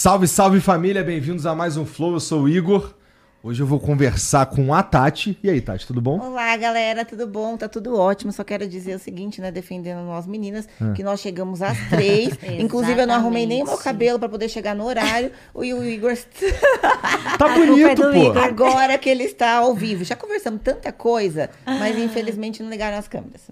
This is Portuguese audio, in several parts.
Salve, salve família, bem-vindos a mais um Flow. Eu sou o Igor. Hoje eu vou conversar com a Tati. E aí, Tati, tudo bom? Olá, galera, tudo bom? Tá tudo ótimo. Só quero dizer o seguinte, né, defendendo nós meninas, Ah. que nós chegamos às três. Inclusive, eu não arrumei nem o meu cabelo pra poder chegar no horário. O, o Igor Tá é bonito, do pô. Igor. agora que ele está ao vivo. Já conversamos tanta coisa, mas infelizmente não ligaram as câmeras.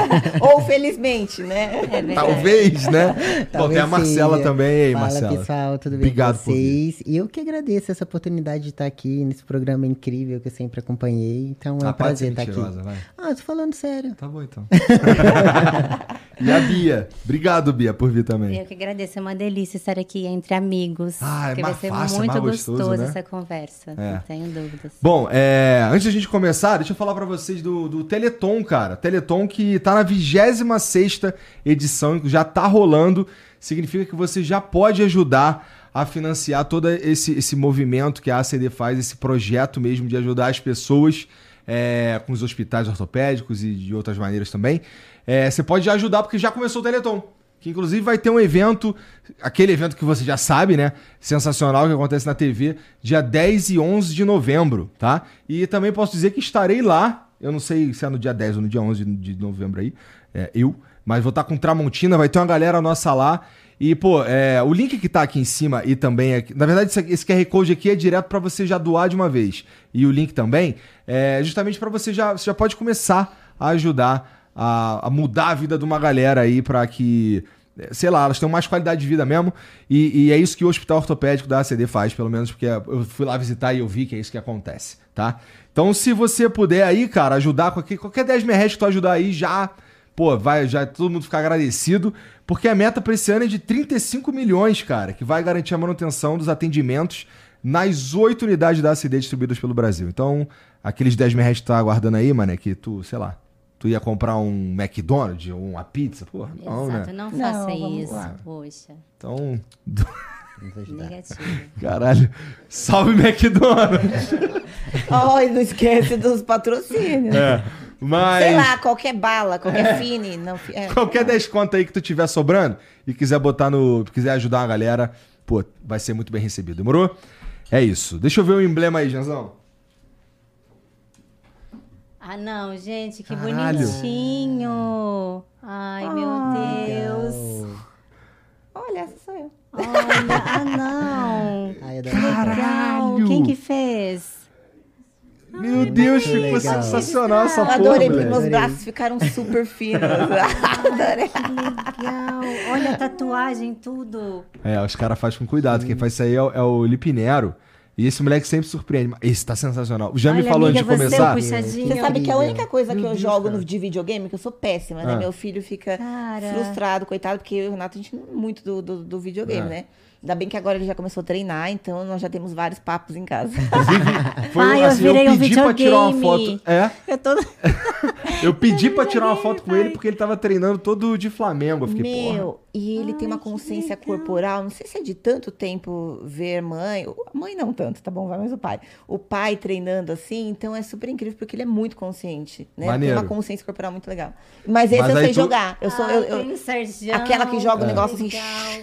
Ou felizmente, né? É. Talvez, né? Bom, tem a Talvez Marcela seja. também. E aí, Fala, Marcela? pessoal, tudo bem Obrigado com por vir. vocês? E eu que agradeço essa oportunidade de estar aqui nesse programa incrível que eu sempre acompanhei. Então é Ah, um prazer estar aqui. vai. Ah, tô falando sério. Tá bom, então. e a Bia? Obrigado, Bia, por vir também. Eu que agradeço, é uma delícia estar aqui entre amigos. Ah, é mais vai ser fácil, é muito mais gostoso, gostoso né? essa conversa. É. Não tenho dúvidas. Bom, é, antes da gente começar, deixa eu falar pra vocês do, do Teleton, cara. Teleton que tá na 26 edição, já tá rolando. Significa que você já pode ajudar a financiar todo esse, esse movimento que a ACD faz, esse projeto mesmo de ajudar as pessoas é, com os hospitais ortopédicos e de outras maneiras também. É, você pode ajudar porque já começou o Teleton. Que inclusive vai ter um evento, aquele evento que você já sabe, né? Sensacional que acontece na TV, dia 10 e 11 de novembro, tá? E também posso dizer que estarei lá, eu não sei se é no dia 10 ou no dia 11 de, de novembro aí, é, eu, mas vou estar com Tramontina, vai ter uma galera nossa lá. E, pô, é, o link que tá aqui em cima e também aqui. Na verdade, esse, QR Code aqui é direto pra você já doar de uma vez. E o link também é justamente pra você já. Você já pode começar a ajudar a, a mudar a vida de uma galera aí pra que. eh, Sei lá, elas tenham mais qualidade de vida mesmo. E, e é isso que o Hospital Ortopédico da ACD faz, pelo menos, porque eu fui lá visitar e eu vi que é isso que acontece, tá? Então, se você puder aí, cara, ajudar, qualquer, qualquer 10 mil reais que tu ajudar aí, já Pô, vai já todo mundo ficar agradecido, porque a meta para esse ano é de 35 milhões, cara, que vai garantir a manutenção dos atendimentos nas oito unidades da ACD distribuídas pelo Brasil. Então, aqueles 10 mil reais que tu tá aguardando aí, mano, é que tu, sei lá, tu ia comprar um McDonald's ou uma pizza, porra, não, Exato, né? não Não, faça vamos isso. lá. Poxa, Então, negativo. caralho, salve McDonald's! Oh, e não esquece dos patrocínios. É, mas... Sei lá, qualquer bala, qualquer fine. Não, fi- é. Qualquer desconto aí que tu tiver sobrando e quiser botar no. quiser ajudar a galera, pô, vai ser muito bem recebido. Demorou? É isso. Deixa eu ver o emblema aí, Janzão. Ah, não, gente, que Caralho. bonitinho. Ai, meu Deus. Olha, essa sou eu. Olha, ah, não. Ai, Legal. Quem que fez? Meu Deus, ficou legal. sensacional essa Eu porra, adorei, porque meus braços ficaram super finos. adorei. Legal. Olha a tatuagem, tudo. É, os caras fazem com cuidado. Quem faz isso aí é, o- é o Lipinero. E esse moleque sempre surpreende. Mas Esse tá sensacional. Já me Olha, falou amiga, antes de você, começar. puxadinho. Você sabe que a única coisa que Meu eu Deus, jogo cara. no, de videogame, que eu sou péssima, né? Ah. Meu filho fica Cara. frustrado, coitado, porque eu e o Renato, a gente não é muito do, do, do videogame, Ah. né? Ainda bem que agora ele já começou a treinar, então nós já temos vários papos em casa. Foi, Ai, eu assim, virei um pedi pra tirar uma foto. É, Eu tô... eu pedi pra tirar uma foto com ele porque ele tava treinando todo de Flamengo. Eu fiquei, porra. E ele tem uma consciência corporal, não sei se é de tanto tempo ver mãe, mãe não tanto, tá bom, vai mais o pai. O pai treinando assim, então é super incrível porque ele é muito consciente, né? Maneiro. Tem uma consciência corporal muito legal. Mas esse Mas eu sei tu- jogar. Eu sou eu, eu- Ai, tem Sergião. aquela que joga o É. negócio assim.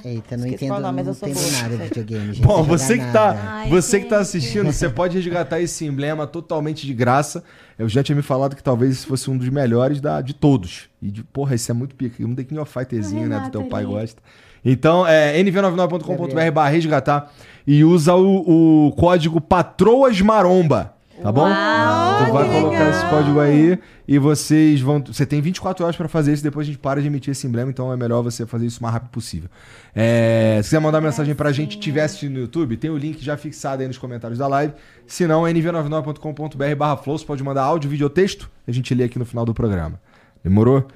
Eita, não entendo, qual o nome, mas não eu sou entendo nada de videogame, gente. Bom, Não sei você que, tá. Ai, você que tá gente. assistindo, você pode resgatar esse emblema totalmente de graça. Eu já tinha me falado que talvez esse fosse um dos melhores da, de todos. E, de, porra, esse é muito pica. Um The King of Fighterzinho, né? Do teu pai gosta. Então, é nv99.com.br barra resgatar e usa o, o código Patroas Maromba. Tá bom? Uau, tu vai que colocar legal. esse código aí e vocês vão. Você tem 24 horas pra fazer isso, depois a gente para de emitir esse emblema, então é melhor você fazer isso o mais rápido possível. É, se quiser mandar mensagem pra gente, tiver assistindo no YouTube, tem o link já fixado aí nos comentários da live. Se não, é nv99.com.br barra flow, você pode mandar áudio, vídeo ou texto, a gente lê aqui no final do programa. Demorou?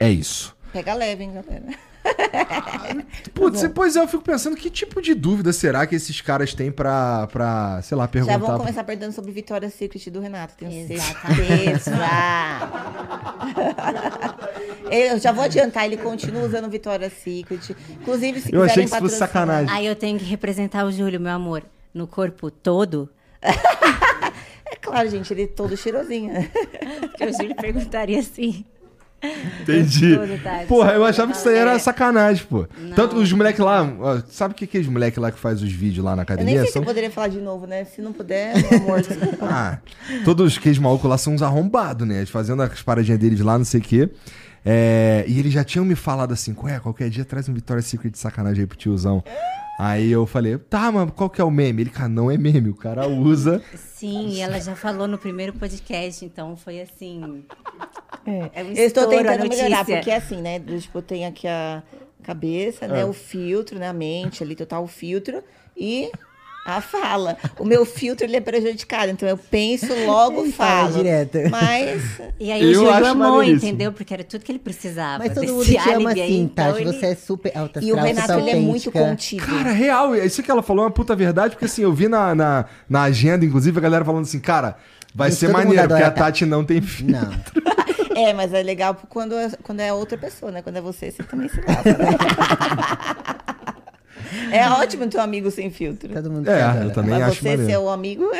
É isso. Pega leve, hein, galera. Putz, pois é, eu fico pensando que tipo de dúvida será que esses caras têm pra, pra sei lá, perguntar. Já vão pra- começar perguntando sobre Victoria's Secret do Renato, tenho certeza. Eu já vou adiantar, ele continua usando Victoria's Secret. Inclusive, se Eu achei quiserem que isso fosse sacanagem. Aí eu tenho que representar o Júlio, meu amor, no corpo todo. É claro, gente, ele é todo cheirosinho. Porque o Júlio perguntaria assim. Entendi. Tudo, tá? Porra, eu achava que isso aí era É. sacanagem, pô. Não. Tanto os moleques lá, ó, sabe o que que é os moleques lá que faz os vídeos lá na Eu nem academia? sei se São- eu poderia falar de novo, né? Se não puder, meu amor. Ah, todos aqueles malucos lá são uns arrombados, né? Eles Fazendo as paradinhas deles lá, não sei o quê. É, e eles já tinham me falado assim, ué, qualquer dia traz um Victoria's Secret de sacanagem aí pro tiozão. Aí eu falei, tá, mas qual que é o meme? Ele, cara, não é meme, o cara usa. Sim, e ela já falou no primeiro podcast, então foi assim. É um eu estou tentando melhorar, porque assim, né? Tipo, tem aqui a cabeça, Ah. né? O filtro, né? A mente ali, total o filtro. E a fala. O meu filtro, ele é prejudicado. Então, eu penso, logo Ele fala falo. direto. Mas... E aí Eu o Júlio amou, entendeu? Porque era tudo que ele precisava. Mas todo mundo te ama assim, então Tati. ele- Você é super alta E o Renato, ele é muito contido. Cara, real, isso que ela falou é uma puta verdade, porque assim, eu vi na, na, na agenda, inclusive, a galera falando assim, cara, vai Gente, ser maneiro, porque a a Tati. Não tem filho. Não. É, mas é legal quando é, quando é outra pessoa, né? Quando é você, você também se lava. né? é ótimo ter um amigo sem filtro. Todo mundo É, adora. eu também Mas acho você maneiro. ser o amigo...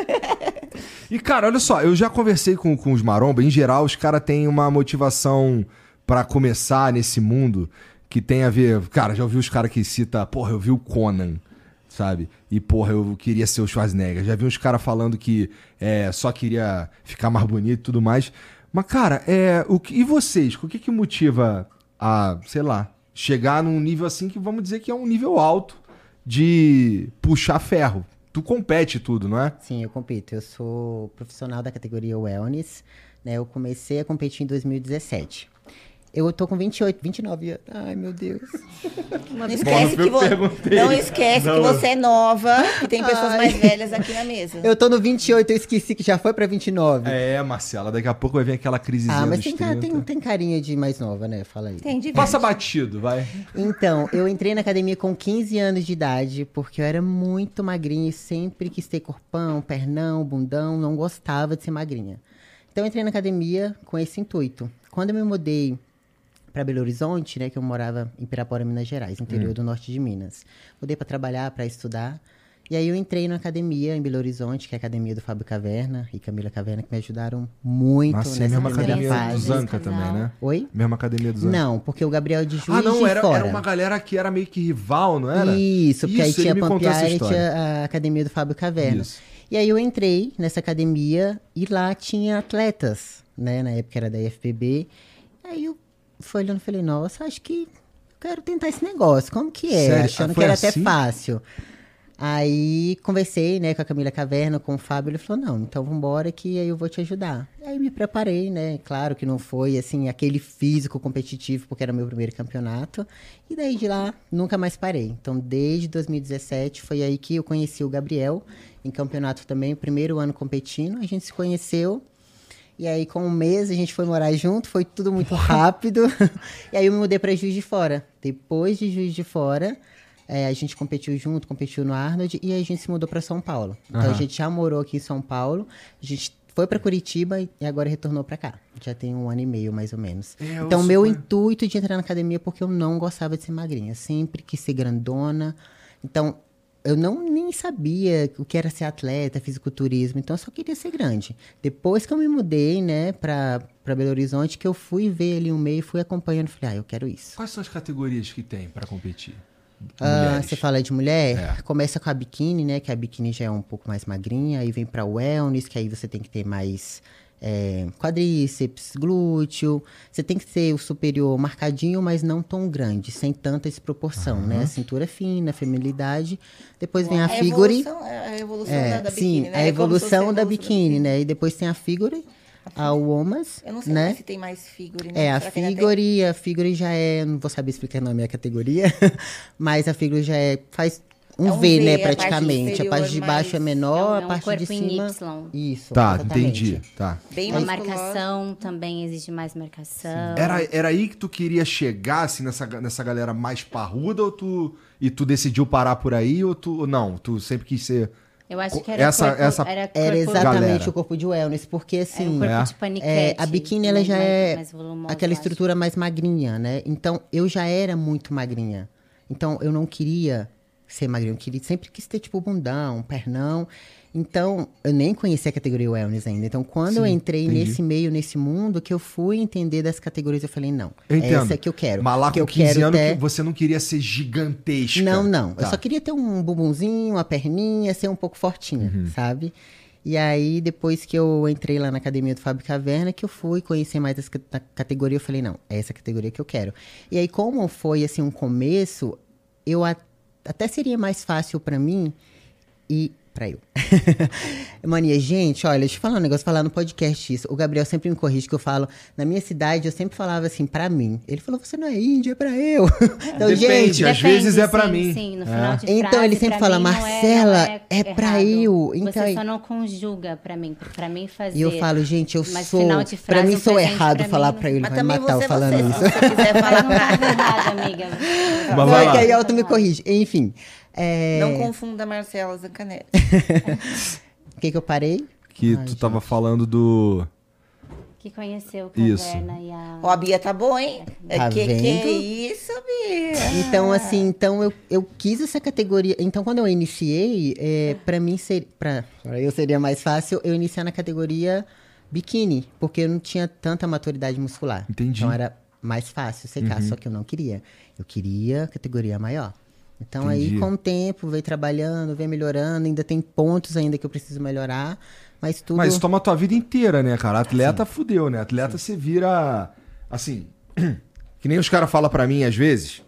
E, cara, olha só, eu já conversei com, com os maromba. Em geral, os caras têm uma motivação pra começar nesse mundo que tem a ver. Cara, já ouvi os caras que cita, porra, eu vi o Conan, sabe? E, porra, eu queria ser o Schwarzenegger. Já vi uns caras falando que é, só queria ficar mais bonito e tudo mais. Mas, cara, é, o que, e vocês? O que que motiva a, sei lá, chegar num nível assim que vamos dizer que é um nível alto de puxar ferro? Tu compete tudo, não é? Sim, eu compito. Eu sou profissional da categoria Wellness. Né? Eu comecei a competir em 2017. Eu tô com 28, 29 anos. Ai, meu Deus. Não esquece, eu que, vo... perguntei. não esquece que você é nova, que tem pessoas Ai. mais velhas aqui na mesa. Eu tô no 28, eu esqueci que já foi pra 29. É, Marcela, daqui a pouco vai vir aquela crisezinha ah, mas dos tem, cara, 30. tem, tem carinha de mais nova, né? Fala aí. Entendi. Passa batido, vai. Então, eu entrei na academia com 15 anos de idade, porque eu era muito magrinha e sempre quis ter corpão, pernão, bundão, não gostava de ser magrinha. Então, eu entrei na academia com esse intuito. Quando eu me mudei para Belo Horizonte, né, que eu morava em Pirapora, Minas Gerais, interior do norte de Minas. Mudei para trabalhar, para estudar. E aí eu entrei na academia em Belo Horizonte, que é a academia do Fábio Caverna e Camila Caverna, que me ajudaram muito Nossa, é a nessa mesma academia do fase. Zanca Casal. também, né? Oi? Mesma academia do Zanca. Não, porque o Gabriel de Juiz Ah, não, era, Fora. era uma galera que era meio que rival, não era? Isso, porque Isso, aí tinha Pampiara e tinha a academia do Fábio Caverna. Isso. E aí eu entrei nessa academia e lá tinha atletas, né? Na época era da IFPB. Aí eu fui olhando e falei, nossa, acho que eu quero tentar esse negócio. Como que é? Sério? Achando Ah, que foi era assim? até fácil. Aí conversei, né, com a Camila Caverna, com o Fábio, ele falou, não, então vambora que aí eu vou te ajudar. Aí me preparei, né, claro que não foi, assim, aquele físico competitivo, porque era meu primeiro campeonato. E daí de lá, nunca mais parei. Então, desde 2017, foi aí que eu conheci o Gabriel, em campeonato também, primeiro ano competindo, a gente se conheceu. E aí, com um mês, a gente foi morar junto, foi tudo muito rápido. e aí, eu me mudei para Juiz de Fora. Depois de Juiz de Fora, é, a gente competiu junto, competiu no Arnold, e aí a gente se mudou para São Paulo. Então, Aham. a gente já morou aqui em São Paulo, a gente foi para Curitiba e agora retornou para cá. Já tem um ano e meio, mais ou menos. É, então, meu suponho- intuito de entrar na academia é porque eu não gostava de ser magrinha. Sempre quis ser grandona. Então, eu não nem sabia o que era ser atleta, fisiculturismo, então eu só queria ser grande. Depois que eu me mudei, né, pra, pra Belo Horizonte, que eu fui ver ali um meio, fui acompanhando, falei, ah, eu quero isso. Quais são as categorias que tem pra competir? Ah, você fala de mulher, É. começa com a biquíni, né, que a biquíni já é um pouco mais magrinha, aí vem pra wellness, que aí você tem que ter mais é, quadríceps, glúteo, você tem que ter o superior marcadinho, mas não tão grande, sem tanta desproporção, né, cintura fina, feminilidade, depois vem a, figure... evolução, é a evolução É, da, da sim, biquíni, né? a É se evolução da a biquíni, né? E depois tem a figure, a womas, Eu não sei né? se tem mais figure, né? É, a figure, a figure já é, não vou saber explicar o nome da categoria, mas a figure já é, faz um É um V, V, né, a parte praticamente. A parte de baixo é menor, É um- é a um parte de corpo em cima... Y. Isso, Tá, exatamente. entendi. Tá. Bem A marcação também exige mais marcação. Era, era aí que tu queria chegar, assim, nessa, nessa galera mais parruda, ou tu. E tu decidiu parar por aí, ou tu. ou Não, tu sempre quis ser. Eu acho que era Essa- corpo, essa- era, corpo, Era exatamente Galera. o corpo de wellness, porque um assim... corpo É. de paniquete. É, a biquíni ela já mais- é mais aquela estrutura mais magrinha, né? Então eu já era muito magrinha. Então eu não queria ser magrinho. Eu queria, sempre quis ter, tipo, bundão, pernão. Então, eu nem conhecia a categoria wellness ainda. Então, quando Sim, eu entrei entendi. nesse meio, nesse mundo, que eu fui entender das categorias, eu falei, não, Eu entendo. essa é que eu quero. Mas lá que com eu 15 quero anos ter... que você não queria ser gigantesca. Não, não. Tá. Eu só queria ter um bumbumzinho, uma perninha, ser um pouco fortinha, Uhum. sabe? E aí, depois que eu entrei lá na academia do Fábio Caverna, que eu fui conhecer mais essa ca- categoria, eu falei, não, é essa categoria que eu quero. E aí, como foi, assim, um começo, eu a- até seria mais fácil pra mim e pra eu. Mania, gente, olha, deixa eu falar um negócio, falar no podcast isso. O Gabriel sempre me corrige que eu falo, na minha cidade, eu sempre falava assim, pra mim. Ele falou, você não é índia, é pra eu. então, Depende, gente, às vezes é pra sim, mim. Sim, no É. final de Então, frase, ele sempre pra fala, não Marcela, não é pra errado. eu. Então, Você só não conjuga pra mim, pra mim fazer. E eu falo, gente, eu Mas sou. final de Pra frase, mim, um sou errado pra falar mim, pra ele. Mas Vai também matar eu você, falando você, isso. se você quiser falar não pra... tá errado, amiga. Mas vai é lá. que aí a Elton me corrige. Enfim. É, Não confunda Marcela Zancanelli. O que que eu parei? Que Ai, tu tava falando do. Que conheceu o Isso. Caverna e a... Ó, a Bia tá boa, hein? Tá que, que é vendo? isso, Bia? Então, assim, então eu, eu quis essa categoria. Então, quando eu iniciei, é, pra mim ser, pra, pra eu seria mais fácil eu iniciar na categoria biquíni, porque eu não tinha tanta maturidade muscular. Entendi. Então era mais fácil secar, Uhum. só que eu não queria. Eu queria categoria maior. Então Entendi. aí, com o tempo, veio trabalhando, veio melhorando, ainda tem pontos ainda que eu preciso melhorar, mas tudo. Mas toma a tua vida inteira, né, cara? Atleta fudeu, né? Atleta você vira. Assim. Que nem os caras falam pra mim às vezes.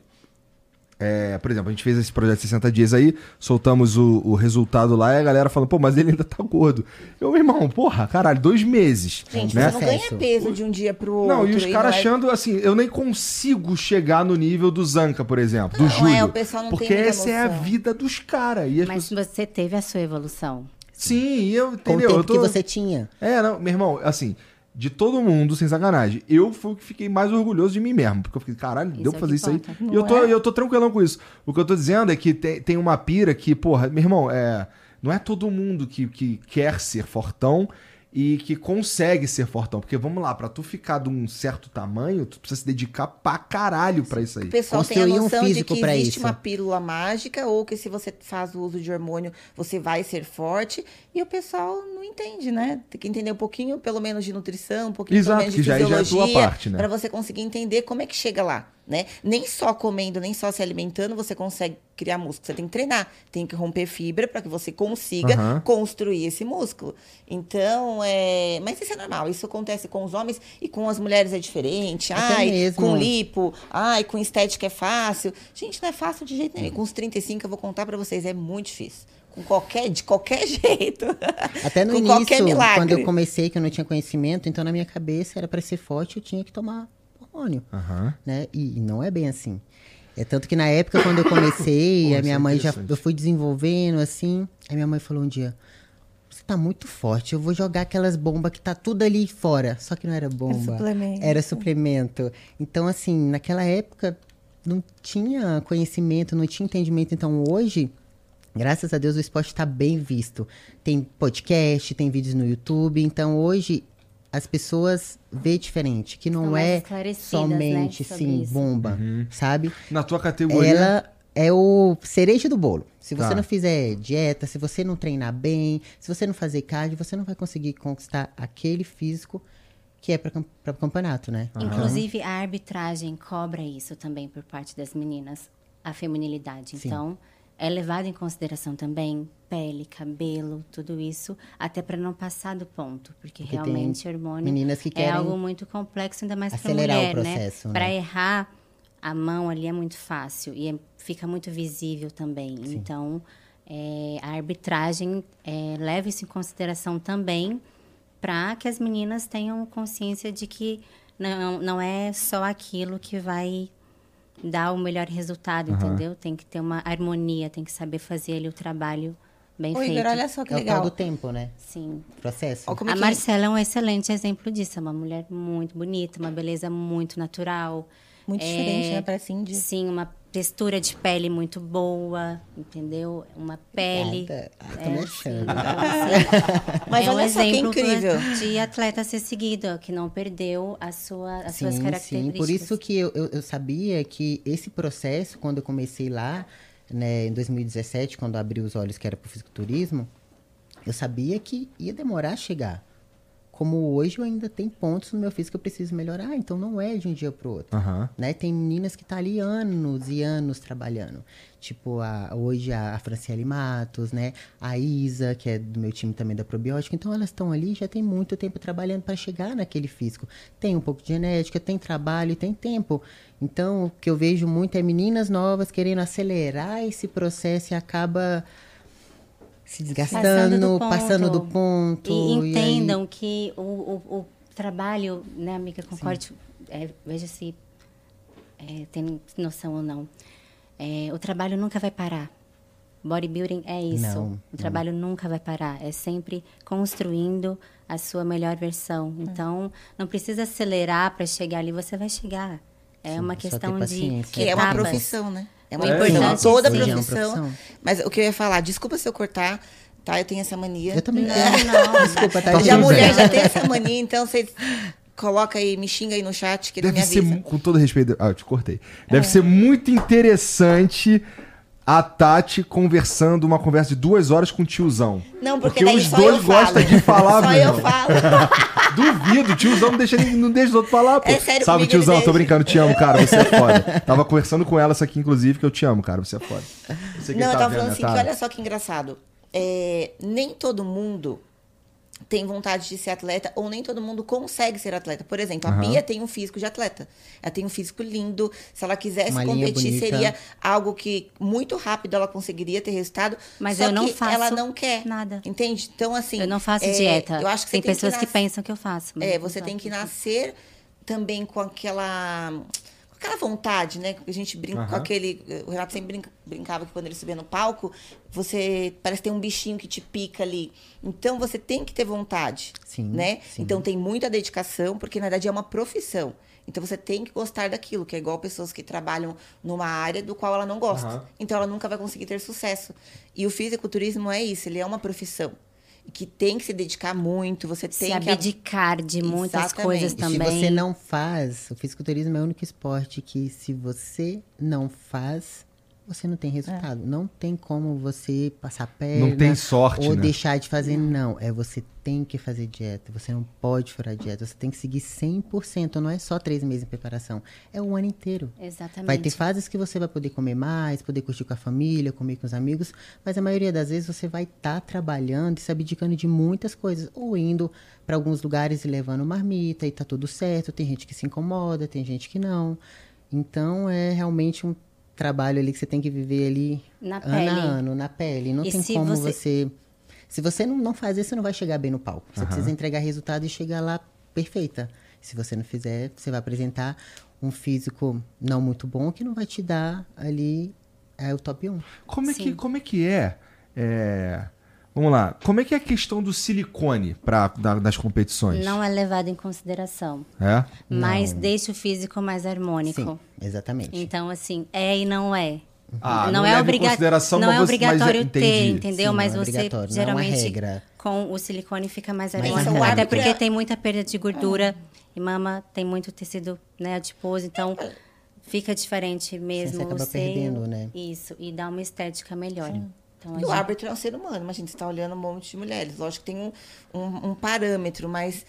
É, por exemplo, a gente fez esse projeto de 60 dias aí, soltamos o, o resultado lá e a galera falando, pô, mas ele ainda tá gordo. Eu, meu irmão, porra, caralho, dois meses. Gente, né? você não ganha peso de um dia pro outro. Não, e os caras não achando assim, eu nem consigo chegar no nível do Zanca, por exemplo, do Não, Júlio. é, o pessoal não tem porque muita essa é a vida dos caras. E as Mas pessoas- você teve a sua evolução. Sim, e eu, com o entendeu? tempo Eu tô... que você tinha. É, não, meu irmão, assim, de todo mundo, sem sacanagem, eu fui o que fiquei mais orgulhoso de mim mesmo. Porque eu fiquei, caralho, Isso deu é pra o fazer isso aí. conta. E eu tô, é? eu tô tranquilão com isso. O que eu tô dizendo é que tem, tem uma pira que, porra, meu irmão, é, não é todo mundo que, que quer ser fortão e que consegue ser fortão. Porque vamos lá, pra tu ficar de um certo tamanho, tu precisa se dedicar pra caralho pra isso aí. O pessoal tem a Construir um noção de físico que pra existe isso. uma pílula mágica ou que se você faz o uso de hormônio, você vai ser forte. E o pessoal não entende, né? Tem que entender um pouquinho, pelo menos, de nutrição, um pouquinho Exato, pelo menos de que já- já é fisiologia, parte, né? para você conseguir entender como é que chega lá, né? Nem só comendo, nem só se alimentando, você consegue criar músculo. Você tem que treinar, tem que romper fibra para que você consiga Aham. construir esse músculo. Então, é... mas isso é normal. Isso acontece com os homens e com as mulheres é diferente. Até Ai, mesmo. com lipo, ai, com estética é fácil. Gente, não é fácil de jeito nenhum. Com os 35 eu vou contar pra vocês, é muito difícil. Com qualquer, de qualquer jeito. Até no com início, qualquer milagre. quando eu comecei, que eu não tinha conhecimento, então na minha cabeça era para ser forte, eu tinha que tomar hormônio, Aham. né? E, e não é bem assim. É tanto que na época quando eu comecei, Pô, a minha é mãe já eu fui desenvolvendo assim, aí minha mãe falou um dia: "Você tá muito forte, eu vou jogar aquelas bombas que tá tudo ali fora". Só que não era bomba. suplemento. Era suplemento. Então assim, naquela época não tinha conhecimento, não tinha entendimento, então hoje Graças a Deus o esporte está bem visto. Tem podcast, tem vídeos no YouTube. Então hoje as pessoas vê diferente, que não é esclarecidas, somente né, sim isso. bomba, sabe? Na tua categoria. Ela é o cereja do bolo. Se você Tá. não fizer dieta, se você não treinar bem, se você não fazer cardio, você não vai conseguir conquistar aquele físico que é para o campeonato, né? Inclusive, a arbitragem cobra isso também por parte das meninas, a feminilidade. Sim. Então, é levado em consideração também pele, cabelo, tudo isso, até para não passar do ponto, porque, Porque realmente hormônio é algo muito complexo, ainda mais para acelerar o mulher, processo, né? né? Para errar a mão ali é muito fácil e é- fica muito visível também. Então, é, a arbitragem é, leva isso em consideração também para que as meninas tenham consciência de que não, não é só aquilo que vai dar o melhor resultado, entendeu? Tem que ter uma harmonia, tem que saber fazer ali o trabalho bem Ô, feito. Igor, olha só que É o tal legal. do tempo, né? Sim. Processo. Ó, é a que- Marcela é um excelente exemplo disso. É uma mulher muito bonita, uma beleza muito natural. Muito É, diferente, né? Parece índia. Sim, uma textura de pele muito boa, entendeu? Uma pele. Obrigada. Ah, tô é, achando. assim, Mas é um olha só que exemplo incrível. de atleta ser seguido, que não perdeu a sua, as suas Sim, características. sim. Por isso que eu, eu, eu sabia que esse processo, quando eu comecei lá, né, em 2017, quando abri os olhos que era para o fisiculturismo, eu sabia que ia demorar a chegar. Como hoje eu ainda tenho pontos no meu físico que eu preciso melhorar, então não é de um dia para o outro. Aham. Né? Tem meninas que estão ali anos e anos trabalhando. Tipo, a, hoje a, a Franciele Matos, né? A Isa, que é do meu time também da probiótica. Então elas estão ali já tem muito tempo trabalhando para chegar naquele físico. Tem um pouco de genética, tem trabalho, tem tempo. Então o que eu vejo muito é meninas novas querendo acelerar esse processo e acaba se desgastando, passando do ponto. E e aí- entendam que o, o, o trabalho, né, amiga, concorde, é, veja se é, tem noção ou não. É, o trabalho nunca vai parar. Bodybuilding é isso. Não, o trabalho nunca vai parar. É sempre construindo a sua melhor versão. É. Então, não precisa acelerar para chegar ali. Você vai chegar. É Sim, uma questão de. Que é uma profissão, né? É uma É, exato. Toda Sim, é uma profissão. profissão. Mas o que eu ia falar, desculpa se eu cortar, tá? Eu tenho essa mania. Eu também Não, tenho. não. Desculpa, tá, Já a mulher já tem essa mania, então vocês coloca aí, me xinga aí no chat que ele Deve me ser, avisa. mu- com todo respeito. Ah, eu te cortei. Deve É. ser muito interessante a Tati conversando uma conversa de duas horas com o tiozão. Não, porque, Porque os dois gostam de falar, Só meu eu falo. Duvido, tiozão não deixa, não deixa os outros falar, pô. É sério Sabe, tiozão, tô brincando, te amo, cara, você é foda. Tava conversando com ela essa aqui, inclusive, que eu te amo, cara, você é foda. Não, eu tá tava vendo, falando assim, tá? que olha só que engraçado. É, nem todo mundo tem vontade de ser atleta ou nem todo mundo consegue ser atleta. Por exemplo, a Aham. Bia tem um físico de atleta. Ela tem um físico lindo. Se ela quisesse Uma competir, seria algo que muito rápido ela conseguiria ter resultado. Mas só eu não que faço ela não quer. nada. Entende? Então, assim. Eu não faço é, dieta. Eu acho que tem tem pessoas que, nas- pensam que eu faço. mas É, você tem que nascer também com aquela aquela vontade, né? A gente brinca com Aham. aquele. O Renato sempre brinca- brincava que quando ele subia no palco, você parece ter um bichinho que te pica ali. Então você tem que ter vontade. Sim, né? sim. Então tem muita dedicação, porque na verdade é uma profissão. Então você tem que gostar daquilo, que é igual pessoas que trabalham numa área do qual ela não gosta. Aham. Então ela nunca vai conseguir ter sucesso. E o fisiculturismo é isso, ele é uma profissão. Que tem que se dedicar muito, você Se tem que abdicar de muitas Exatamente. coisas também. Se você não faz, o fisiculturismo é o único esporte que se você não faz, você não tem resultado. Não tem como você passar perna. Não tem sorte, Ou né? deixar de fazer, não. É você tem que fazer dieta. Você não pode furar dieta. Você tem que seguir 100%. Não é só três meses de preparação. É o ano inteiro. Exatamente. Vai ter fases que você vai poder comer mais, poder curtir com a família, comer com os amigos, mas a maioria das vezes você vai estar trabalhando e se abdicando de muitas coisas, ou indo para alguns lugares e levando marmita e tá tudo certo. Tem gente que se incomoda, tem gente que não. Então é realmente um trabalho ali que você tem que viver ali Na ano pele. a ano, na pele. Não E tem se como você- você... Se você não, não fazer, você não vai chegar bem no palco. Você precisa entregar resultado e chegar lá perfeita. Se você não fizer, você vai apresentar um físico não muito bom que não vai te dar ali é, o top 1. Como é, que, como é que é, é, Vamos lá. Como é que é a questão do silicone pra, da- das competições? Não é levado em consideração. É? Mas deixa o físico mais harmônico. Sim, exatamente. Então, assim, é e não é. Ah, não, não é, obriga consideração, não é você- obrigatório é- ter, entendi. entendeu? Sim, mas não é você não é uma geralmente regra. com o silicone fica mais harmônico. não é Até porque tem muita perda de gordura e mama tem muito tecido né, adiposo, então fica diferente mesmo. Você acaba o seio, perdendo, né? Isso, e dá uma estética melhor. Então, a E o gente- árbitro é um ser humano, mas a gente está olhando um monte de mulheres. Lógico que tem um, um, um parâmetro, mas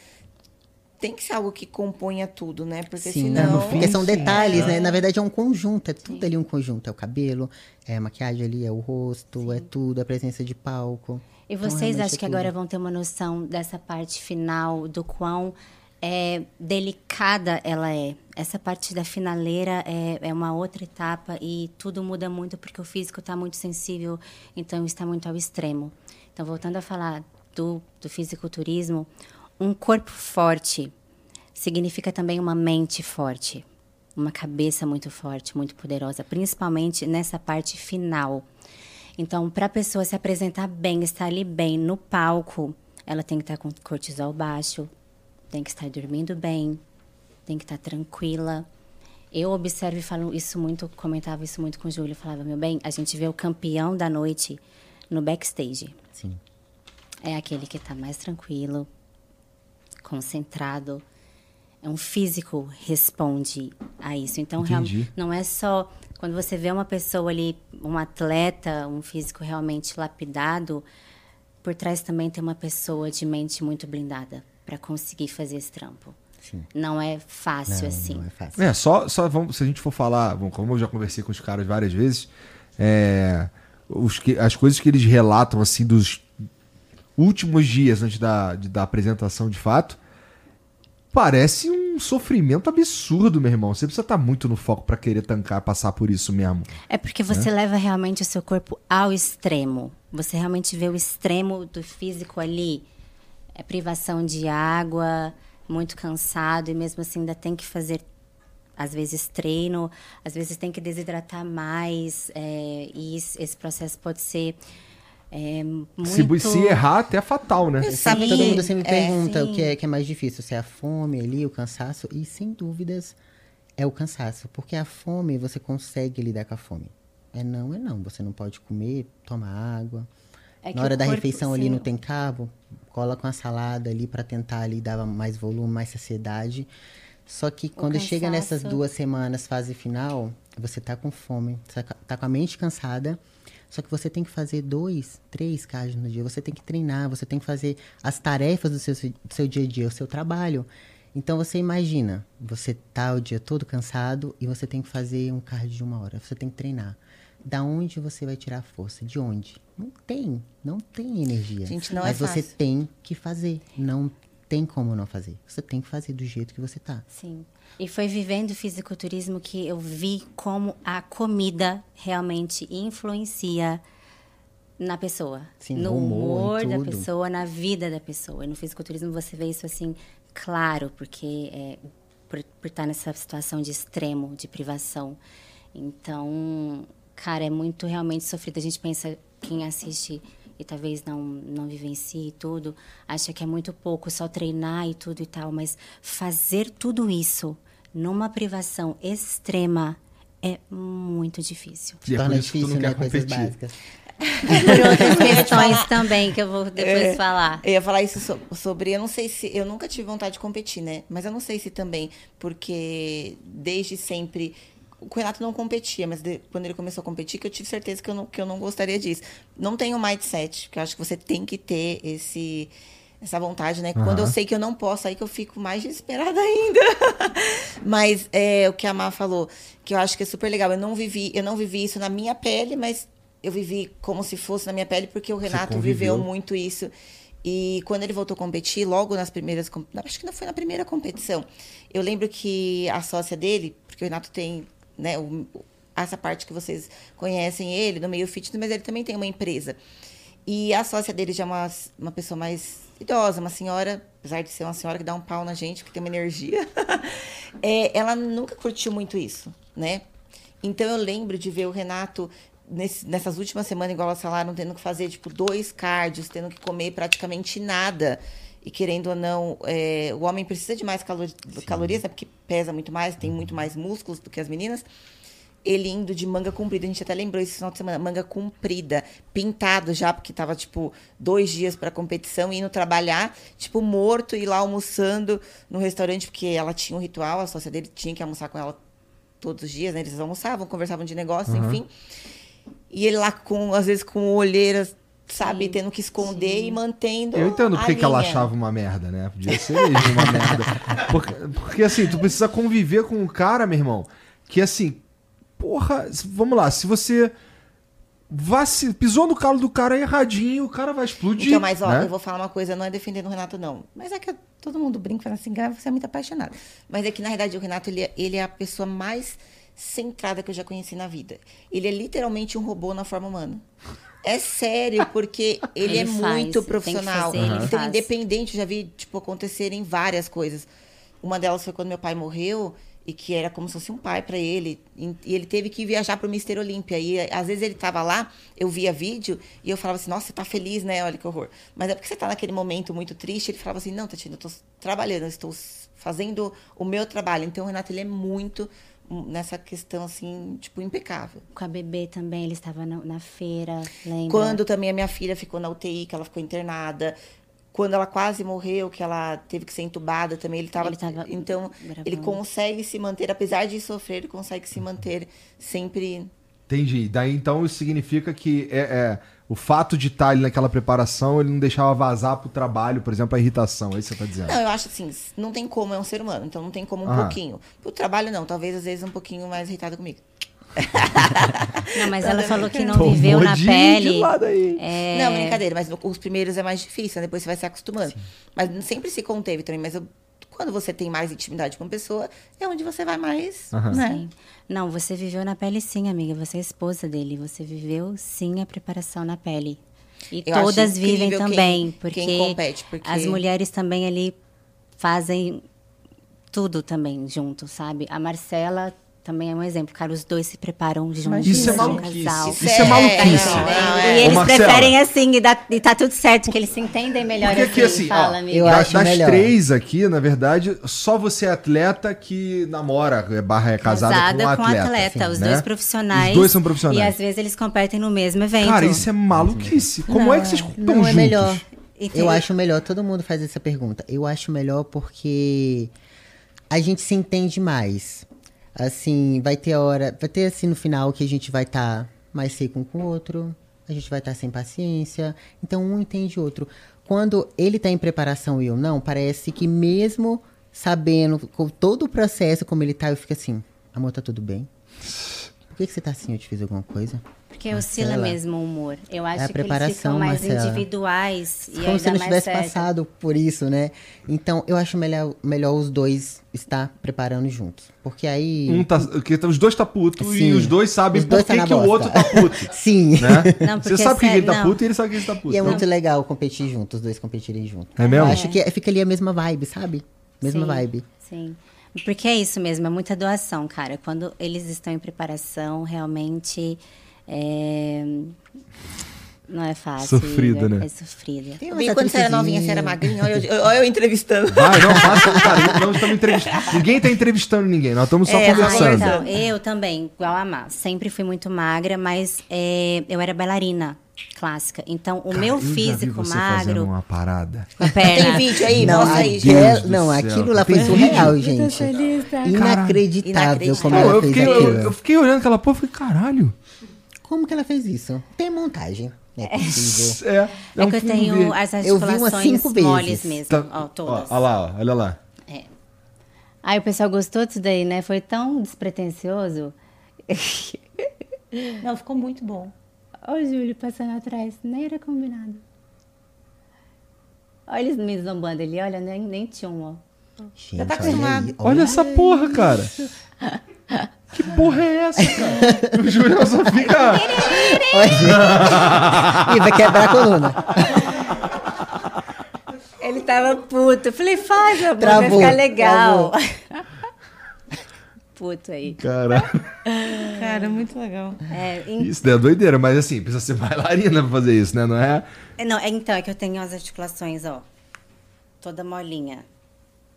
tem que ser algo que componha tudo, né? Porque Sim, senão. no fim, porque são sim. detalhes, né? Na verdade é um conjunto, é tudo ali um conjunto. É o cabelo, é a maquiagem ali, é o rosto, é tudo, a presença de palco. E Então, vocês realmente acham é que agora vão ter uma noção dessa parte final, do quão é, delicada ela é? Essa parte da finaleira é, é uma outra etapa e tudo muda muito porque o físico está muito sensível, então está muito ao extremo. Então, voltando a falar do, do fisiculturismo, um corpo forte significa também uma mente forte, uma cabeça muito forte, muito poderosa, principalmente nessa parte final. Então, para a pessoa se apresentar bem, estar ali bem no palco, ela tem que estar com cortisol baixo, tem que estar dormindo bem, tem que estar tranquila. Eu observo e falo isso muito, comentava isso muito com o Júlio, falava, meu bem, a gente vê o campeão da noite no backstage. Sim. É aquele que está mais tranquilo, concentrado. É um físico responde a isso. Então, Entendi. real- não é só Quando você vê uma pessoa ali, um atleta, um físico realmente lapidado, por trás também tem uma pessoa de mente muito blindada para conseguir fazer esse trampo. Sim. Não é fácil Não, assim. não é fácil. É, só, só vamos, se a gente for falar, bom, como eu já conversei com os caras várias vezes, é, os que, as coisas que eles relatam, assim, dos últimos dias antes da, de- da apresentação de fato, parece um sofrimento absurdo, meu irmão. Você precisa estar muito no foco pra querer tancar, passar por isso mesmo. É porque você leva realmente o seu corpo ao extremo. Você realmente vê o extremo do físico ali. É privação de água, muito cansado e mesmo assim ainda tem que fazer às vezes treino, às vezes tem que desidratar mais é, e esse esse processo pode ser é, muito Se, se errar, até é fatal, né? Sabe Todo mundo sempre é, pergunta o que é, que é mais difícil, se é a fome ali, o cansaço, e sem dúvidas é o cansaço, porque a fome você consegue lidar com a fome. É não, é não. Você não pode comer, toma água. É Na hora da corpo, refeição ali sim. não tem cabo, coloca uma salada ali para tentar ali dar mais volume, mais saciedade. Só que quando chega nessas duas semanas, fase final, você tá com fome, tá com a mente cansada. Só que você tem que fazer dois, três cards no dia. Você tem que treinar, você tem que fazer as tarefas do seu, do seu dia a dia, o seu trabalho. Então você imagina, você tá o dia todo cansado e você tem que fazer um card de uma hora. Você tem que treinar. Da onde você vai tirar a força? De onde? Não tem, não tem energia. Gente, não é Mas você fácil. tem que fazer. Não tem como não fazer. Você tem que fazer do jeito que você tá. Sim. E foi vivendo o fisiculturismo que eu vi como a comida realmente influencia na pessoa. Sim, no no humor, humor da pessoa, na vida da pessoa. E no fisiculturismo você vê isso assim, claro, porque é, por, por estar nessa situação de extremo, de privação. Então, cara, é muito realmente sofrido. A gente pensa, quem assiste e talvez não, não vivencie tudo, acha que é muito pouco só treinar e tudo e tal, mas fazer tudo isso numa privação extrema é muito difícil. E é por Torna isso que tu difícil, não né? quer Coisas competir. Por outras questões também, que eu vou depois É, falar. Eu ia falar isso so- sobre. Eu não sei se. Eu nunca tive vontade de competir, né? Mas eu não sei se também, porque desde sempre. O Renato não competia, mas de- quando ele começou a competir, que eu tive certeza que eu não, que eu não gostaria disso. Não tenho mindset, que eu acho que você tem que ter esse. Essa vontade, né? Quando eu sei que eu não posso, aí que eu fico mais desesperada ainda. mas é o que a Má falou, que eu acho que é super legal. Eu não vivi, eu não vivi isso na minha pele, mas eu vivi como se fosse na minha pele, porque o Renato viveu muito isso. E quando ele voltou a competir, logo nas primeiras. Acho que não foi na primeira competição. Eu lembro que a sócia dele, porque o Renato tem, né, o- essa parte que vocês conhecem ele, no meio fitness, mas ele também tem uma empresa. E a sócia dele já é uma, uma pessoa mais idosa, uma senhora, apesar de ser uma senhora que dá um pau na gente, que tem uma energia, é, ela nunca curtiu muito isso, né? Então eu lembro de ver o Renato nesse- nessas últimas semanas, igual elas falaram, tendo que fazer tipo dois cardios, tendo que comer praticamente nada. E querendo ou não, é, o homem precisa de mais calor, calorias, né? Porque pesa muito mais, tem muito mais músculos do que as meninas. Ele indo de manga comprida, a gente até lembrou esse final de semana, manga comprida, pintado já, porque tava, tipo, dois dias pra competição, indo trabalhar, tipo, morto, e lá almoçando no restaurante, porque ela tinha um ritual, a sócia dele tinha que almoçar com ela todos os dias, né? Eles almoçavam, conversavam de negócios, enfim. E ele lá com, às vezes, com olheiras, sabe, Sim, tendo que esconder sim. e mantendo. Eu entendo a porque que ela achava uma merda, né? Podia ser mesmo uma merda. Porque, porque, assim, tu precisa conviver com um cara, meu irmão, que assim, porra, vamos lá, se você vaci... pisou no calo do cara erradinho, o cara vai explodir. Então, mas ó, né? eu vou falar uma coisa, não é defendendo o Renato, não. Mas é que todo mundo brinca falando assim, Grava, você é muito apaixonado. Mas é que, na verdade, o Renato, ele, é- ele é a pessoa mais centrada que eu já conheci na vida. Ele é literalmente um robô na forma humana. É sério, porque ele, Ele é faz, muito profissional. fazer, ele Então, independente, já vi, tipo, acontecerem várias coisas. Uma delas foi quando meu pai morreu e que era como se fosse um pai para ele. E ele teve que viajar pro Mister Olímpia. E às vezes ele tava lá, eu via vídeo e eu falava assim: "Nossa, você tá feliz, né? Olha que horror". Mas é porque você tá naquele momento muito triste, ele falava assim: "Não, Tatiana, eu tô trabalhando, eu estou fazendo o meu trabalho". Então o Renato ele é muito nessa questão assim, tipo, impecável. Com a bebê também, ele estava na, na feira, lembra? Quando também a minha filha ficou na UTI, que ela ficou internada. quando ela quase morreu, que ela teve que ser entubada também, ele estava. Ele tava Então, ele gravando. consegue se manter, apesar de sofrer, ele consegue se manter sempre. Entendi. Daí então isso significa que é, é, o fato de estar ali naquela preparação, ele não deixava vazar pro trabalho, por exemplo, a irritação. É isso que você tá dizendo. Não, eu acho assim, não tem como, é um ser humano, então não tem como um Aham. pouquinho. Pro trabalho, não, talvez às vezes um pouquinho mais irritada comigo. Não, mas ela falou que não Tomou viveu na de- pele. de. É, Não, brincadeira, mas os primeiros é mais difícil, né? depois você vai se acostumando. Mas sempre se conteve também, mas eu- quando você tem mais intimidade com a pessoa, é onde você vai mais, Aham. né? Sim. Não, você viveu na pele sim, amiga. Você é esposa dele. Você viveu sim a preparação na pele. E Eu todas vivem quem- também, porque, quem compete, porque- as mulheres também ali fazem tudo também junto, sabe? A Marcela também é um exemplo. Cara, os dois se preparam juntos. Isso é são um maluquice. casal. Isso é maluquice. não, não, E é. eles Ô, Marcela. preferem assim, e, dá- e tá tudo certo, que eles se entendem melhor Porque aqui, assim, Fala, ó, amiga. eu da- acho das melhor. três aqui, na verdade, só você é atleta que namora, é barra é casada, com um atleta. os né? dois profissionais. Os dois são profissionais. E às vezes eles competem no mesmo evento. Cara, isso é maluquice. Como é que vocês estão Não juntos? é melhor. Eu acho melhor, todo mundo faz essa pergunta. Eu acho melhor porque a gente se entende mais. Assim, vai ter hora, vai ter assim no final que a gente vai estar mais seco um com o outro, a gente vai estar sem paciência. Então um entende o outro. Quando ele tá em preparação e eu não, parece que mesmo sabendo com todo o processo como ele tá, eu fico assim, amor, tá tudo bem? Por que, que você tá assim? Eu te fiz alguma coisa? Porque oscila Marcela. mesmo o humor. Eu acho É a que eles preparação, ficam mais Marcela. individuais. E Como se não tivesse certo. passado por isso, né? Então, eu acho melhor, melhor os dois estar preparando juntos. Porque aí. Um tá, porque os dois tá puto e Sim. os dois sabem Os dois por tá que, que o outro tá puto. Sim. Né? Não, Você sabe que ele tá não. puto e ele sabe que ele tá puto. E é Então, muito legal competir juntos, os dois competirem juntos. É mesmo? Eu acho que fica ali a mesma vibe, sabe? Mesma Sim, vibe. Sim. Porque é isso mesmo, é muita doação, cara. Quando eles estão em preparação, realmente é, não é fácil. Sofrido, Igor. né? É sofrido. Tem vi quando você era novinha, você era magrinha, olha eu, olha eu entrevistando. Vai, não, faça, cara. Não estamos entrevistando. Ninguém tá entrevistando ninguém, nós estamos só É, conversando. Então, eu também, igual a Má, sempre fui muito magra, mas é, eu era bailarina clássica. Então, o Cara, meu eu já vi físico magro, uma parada. com. Tem vídeo aí? Não, Mostra aí, gente. Do não aquilo lá foi surreal, gente. Inacreditável como Pô, ela eu, fez fiquei, eu, aquilo. eu fiquei olhando aquela porra e falei, caralho. Como que ela fez isso? Tem montagem. Não é possível. É, É, um que eu tenho verde. as articulações moles mesmo. Tá- ó, todas. Ó, olha lá, ó, olha lá. Aí o pessoal gostou disso daí, né? Foi tão despretensioso. Não, ficou muito bom. Olha o Júlio passando atrás. Nem era combinado. Olha eles me zombando ali. Olha, nem, nem tinha um, ó. Gente, Já tá olha acostumado. aí, Olha essa porra, cara. Que porra é essa, cara? O Júlio só fica. Ih, vai quebrar a coluna. Ele tava puto. Eu falei, faz, amor, vai Travou, ficar legal. puto aí. Caralho. Cara, muito legal. É, em- Isso daí é doideira, mas assim, precisa ser bailarina pra fazer isso, né? Não é? é, não, é, então, é que eu tenho as articulações, ó. Toda molinha.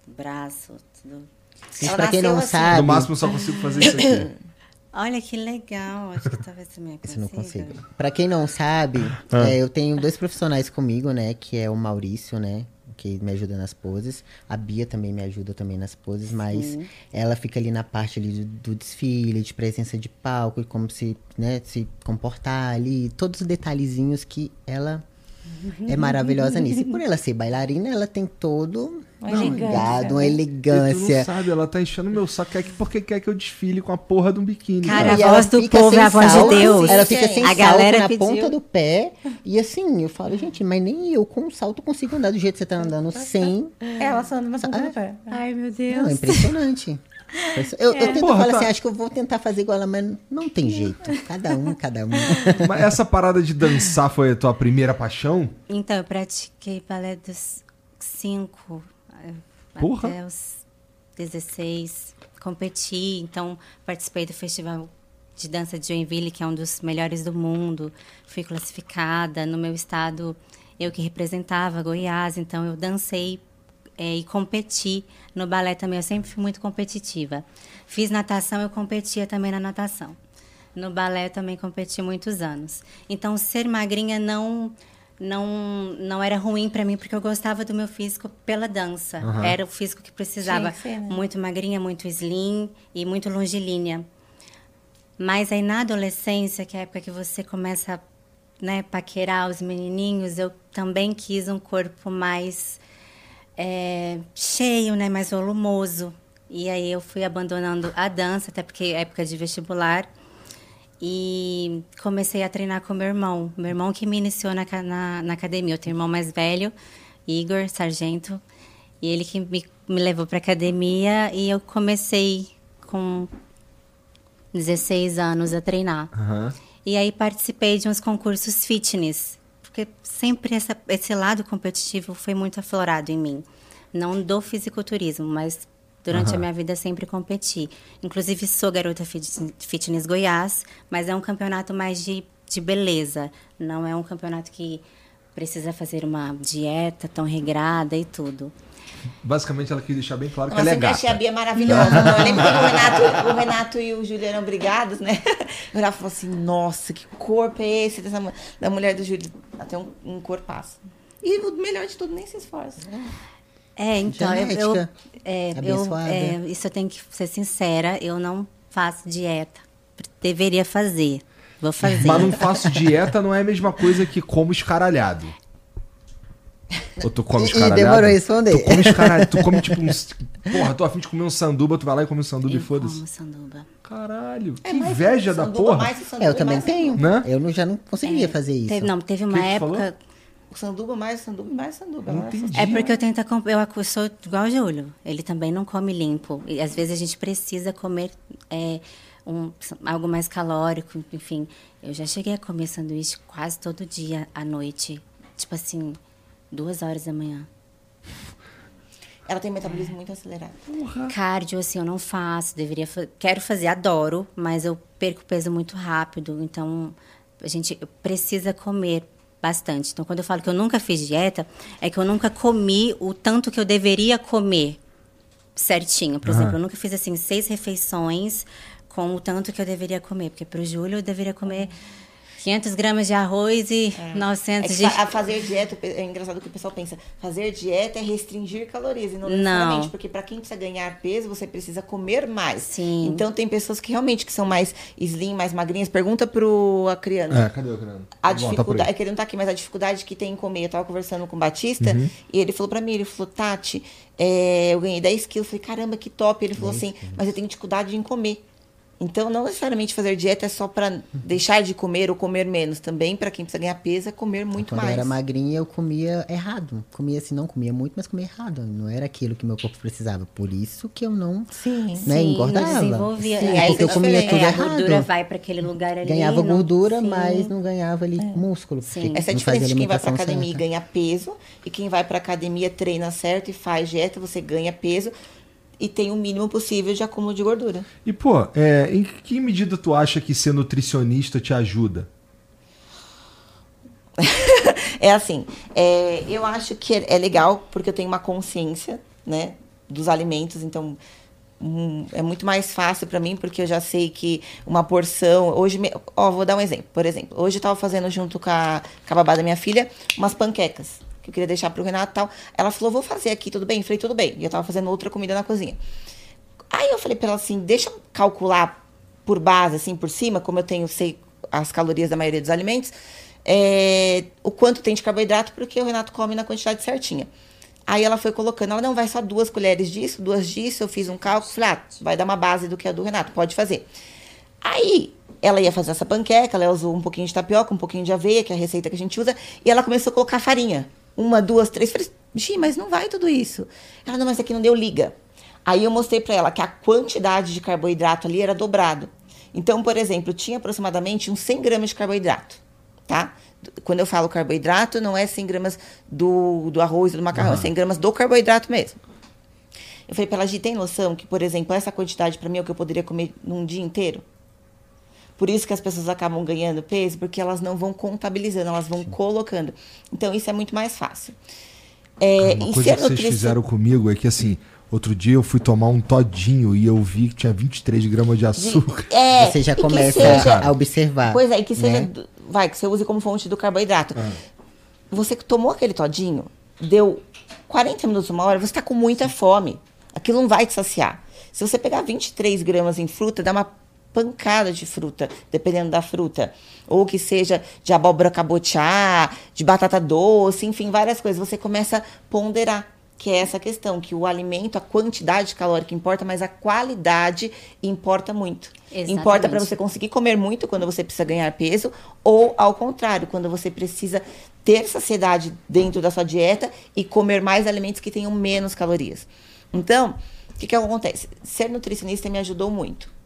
Braço, tudo. Mas Ela pra quem não assim. sabe. No máximo eu só consigo fazer isso aqui. Olha que legal. Acho que talvez também Isso eu não consiga. consigo. Pra quem não sabe, Ah. é, eu tenho dois profissionais comigo, né? Que é o Maurício, né? Que me ajuda nas poses. A Bia também me ajuda também nas poses, mas ela fica ali na parte ali do, do desfile, de presença de palco, e como se, né, se comportar ali, todos os detalhezinhos que ela é maravilhosa nisso. E por ela ser bailarina, ela tem todo Uma um elegância, cuidado, uma né? E tu não elegância. sabe, ela tá enchendo meu saco quer que, porque quer que eu desfile com a porra de um biquíni. Cara, E a ela voz do fica povo sem é a voz de Deus. Ela fica sem A salto galera na pediu. ponta do pé. E assim, eu falo, gente, mas nem eu com salto consigo andar do jeito que você tá andando sem. Ela só anda na ponta do pé. Ai, meu Deus. Não, é impressionante. Eu, eu tento Porra, falar tá. assim, acho que eu vou tentar fazer igual ela, mas não tem jeito. Cada um, cada um. Mas essa parada de dançar foi a tua primeira paixão? Então, eu pratiquei balé dos 5 Porra. até os 16. Competi, então participei do Festival de Dança de Joinville, que é um dos melhores do mundo. Fui classificada. No meu estado, eu que representava Goiás, então eu dancei é, e competi no balé também. Eu sempre fui muito competitiva. Fiz natação, eu competia também na natação. No balé eu também competi muitos anos. Então, ser magrinha não não não era ruim para mim porque eu gostava do meu físico pela dança. Aham. Era o físico que precisava, Tinha que ser, né? muito magrinha, muito slim e muito longilínea. Mas aí na adolescência, que é a época que você começa a né, paquerar os menininhos, eu também quis um corpo mais é, cheio, né, mais volumoso. E aí eu fui abandonando a dança, até porque é época de vestibular. E comecei a treinar com meu irmão. Meu irmão que me iniciou na, na, na academia. Eu tenho um irmão mais velho, Igor Sargento. E ele que me, me levou para academia. E eu comecei com 16 anos a treinar. Aham. E aí participei de uns concursos fitness, porque sempre essa, esse lado competitivo foi muito aflorado em mim. Não do fisiculturismo, mas durante a minha vida sempre competi. Inclusive sou garota fit- fitness Goiás, mas é um campeonato mais de, de beleza. Não é um campeonato que precisa fazer uma dieta tão regrada e tudo. Basicamente, ela quis deixar bem claro que Nossa, ela é sempre achei a gata. Bia maravilhosa. não? Eu lembro quando o Renato, o Renato e o Júlio eram brigados, né? O Renato falou assim, nossa, que corpo é esse dessa, da mulher do Júlio? Até um, um corpaço. E o melhor de tudo, nem se esforça. É, então, eu, eu, é, eu é, isso eu tenho que ser sincera, eu não faço dieta. Deveria fazer. Vou fazer. Mas não faço dieta não é a mesma coisa que como escaralhado. Ou tu come Ih, escaralhado? demorou a responder. Tu come escaralhado, tu come tipo uns... Porra, tô afim de comer um sanduba, tu vai lá e come um sanduba e eu fosse. como sanduba. Caralho, que É mais inveja da sanduba, porra. sanduba É, eu e também tenho. Né? Eu não, já não conseguia fazer isso. Teve, não, teve uma Que que época. O sanduba, mais o sanduba e mais o sanduba. Não entendi. É porque eu tento acompanhar. Eu sou igual o Júlio. Ele também não come limpo. E às vezes a gente precisa comer é, um, algo mais calórico, enfim. Eu já cheguei a comer sanduíche quase todo dia à noite. Tipo assim, duas horas da manhã. Ela tem metabolismo muito acelerado. Cardio, assim, eu não faço, deveria fa- Quero fazer, adoro, mas eu perco peso muito rápido, então a gente precisa comer bastante. Então, quando eu falo que eu nunca fiz dieta, é que eu nunca comi o tanto que eu deveria comer certinho. Por exemplo, eu nunca fiz, assim, seis refeições com o tanto que eu deveria comer, porque para o Júlio eu deveria comer 500 gramas de arroz e É 900 que de... a fazer dieta, é engraçado que o pessoal pensa, fazer dieta é restringir calorias, e não Não. necessariamente, porque para quem precisa ganhar peso, você precisa comer mais. Sim. Então tem pessoas que realmente que são mais slim, mais magrinhas. Pergunta pro Acriano. É, cadê o Fernando? A Bom, tá dificuldade, aí. é que ele não tá aqui, mas a dificuldade que tem em comer. Eu tava conversando com o Batista Uhum. e ele falou pra mim, ele falou, Tati, é, eu ganhei 10 quilos. Eu falei, caramba, que top. Ele falou assim, mas eu tenho dificuldade em comer. Então, não necessariamente fazer dieta é só pra deixar de comer ou comer menos. Também, pra quem precisa ganhar peso, é comer muito Quando mais. eu era magrinha, eu comia errado. Comia assim, não comia muito, mas comia errado. Não era aquilo que meu corpo precisava. Por isso que eu não Sim. né, Sim, engordava. não desenvolvia. Sim, É, aí porque eu é comia diferente. tudo é, a errado. gordura vai para aquele lugar ali. Ganhava não- gordura, sim. mas não ganhava ali músculo. porque Sim. Essa é a diferença de quem vai pra alimentação academia e certa. ganha peso e quem vai pra academia, treina certo e faz dieta, você ganha peso e tem o mínimo possível de acúmulo de gordura. E, pô, é, em que medida tu acha que ser nutricionista te ajuda? É assim, é, eu acho que é legal porque eu tenho uma consciência, né, dos alimentos, então hum, é muito mais fácil pra mim porque eu já sei que uma porção, hoje, me- ó, vou dar um exemplo, por exemplo, hoje eu tava fazendo junto com a, com a babá da minha filha umas panquecas que eu queria deixar pro Renato e tal. Ela falou, vou fazer aqui, tudo bem? Eu falei, tudo bem. E eu tava fazendo outra comida na cozinha. Aí eu falei pra ela assim, deixa eu calcular por base, assim, por cima, como eu tenho, sei as calorias da maioria dos alimentos, é, o quanto tem de carboidrato, porque o Renato come na quantidade certinha. Aí ela foi colocando, ela não vai só duas colheres disso, duas disso, eu fiz um cálculo, falei, ah, vai dar uma base do que é do Renato, pode fazer. Aí ela ia fazer essa panqueca, ela usou um pouquinho de tapioca, um pouquinho de aveia, que é a receita que a gente usa, e ela começou a colocar farinha. Uma, duas, três. Falei, Gi, mas não vai tudo isso. Ela, não, mas aqui não deu liga. Aí eu mostrei pra ela que a quantidade de carboidrato ali era dobrado. Então, por exemplo, tinha aproximadamente uns 100 gramas de carboidrato, tá? Quando eu falo carboidrato, não é 100 gramas do, do arroz do macarrão, é 100 gramas do carboidrato mesmo. Eu falei pra ela, Gi, tem noção que, por exemplo, essa quantidade pra mim é o que eu poderia comer num dia inteiro? Por isso que as pessoas acabam ganhando peso, porque elas não vão contabilizando, elas vão colocando. Então, isso é muito mais fácil. É, Uma e coisa que vocês fizeram comigo é que, assim, outro dia eu fui tomar um todinho e eu vi que tinha 23 gramas de açúcar. É, Você já que começa seja- a observar. Pois é, e que seja. né? Vai, que você use como fonte do carboidrato. você tomou aquele todinho, deu 40 minutos, uma hora, você está com muita fome. Aquilo não vai te saciar. Se você pegar 23 gramas em fruta, dá uma pancada de fruta, dependendo da fruta. Ou que seja de abóbora cabotiá, de batata doce, enfim, várias coisas. Você começa a ponderar, que é essa questão, que o alimento, a quantidade calórica importa, mas a qualidade importa muito. Exatamente. Importa para você conseguir comer muito quando você precisa ganhar peso, ou ao contrário, quando você precisa ter saciedade dentro da sua dieta e comer mais alimentos que tenham menos calorias. Então, o que, que acontece? Ser nutricionista me ajudou muito.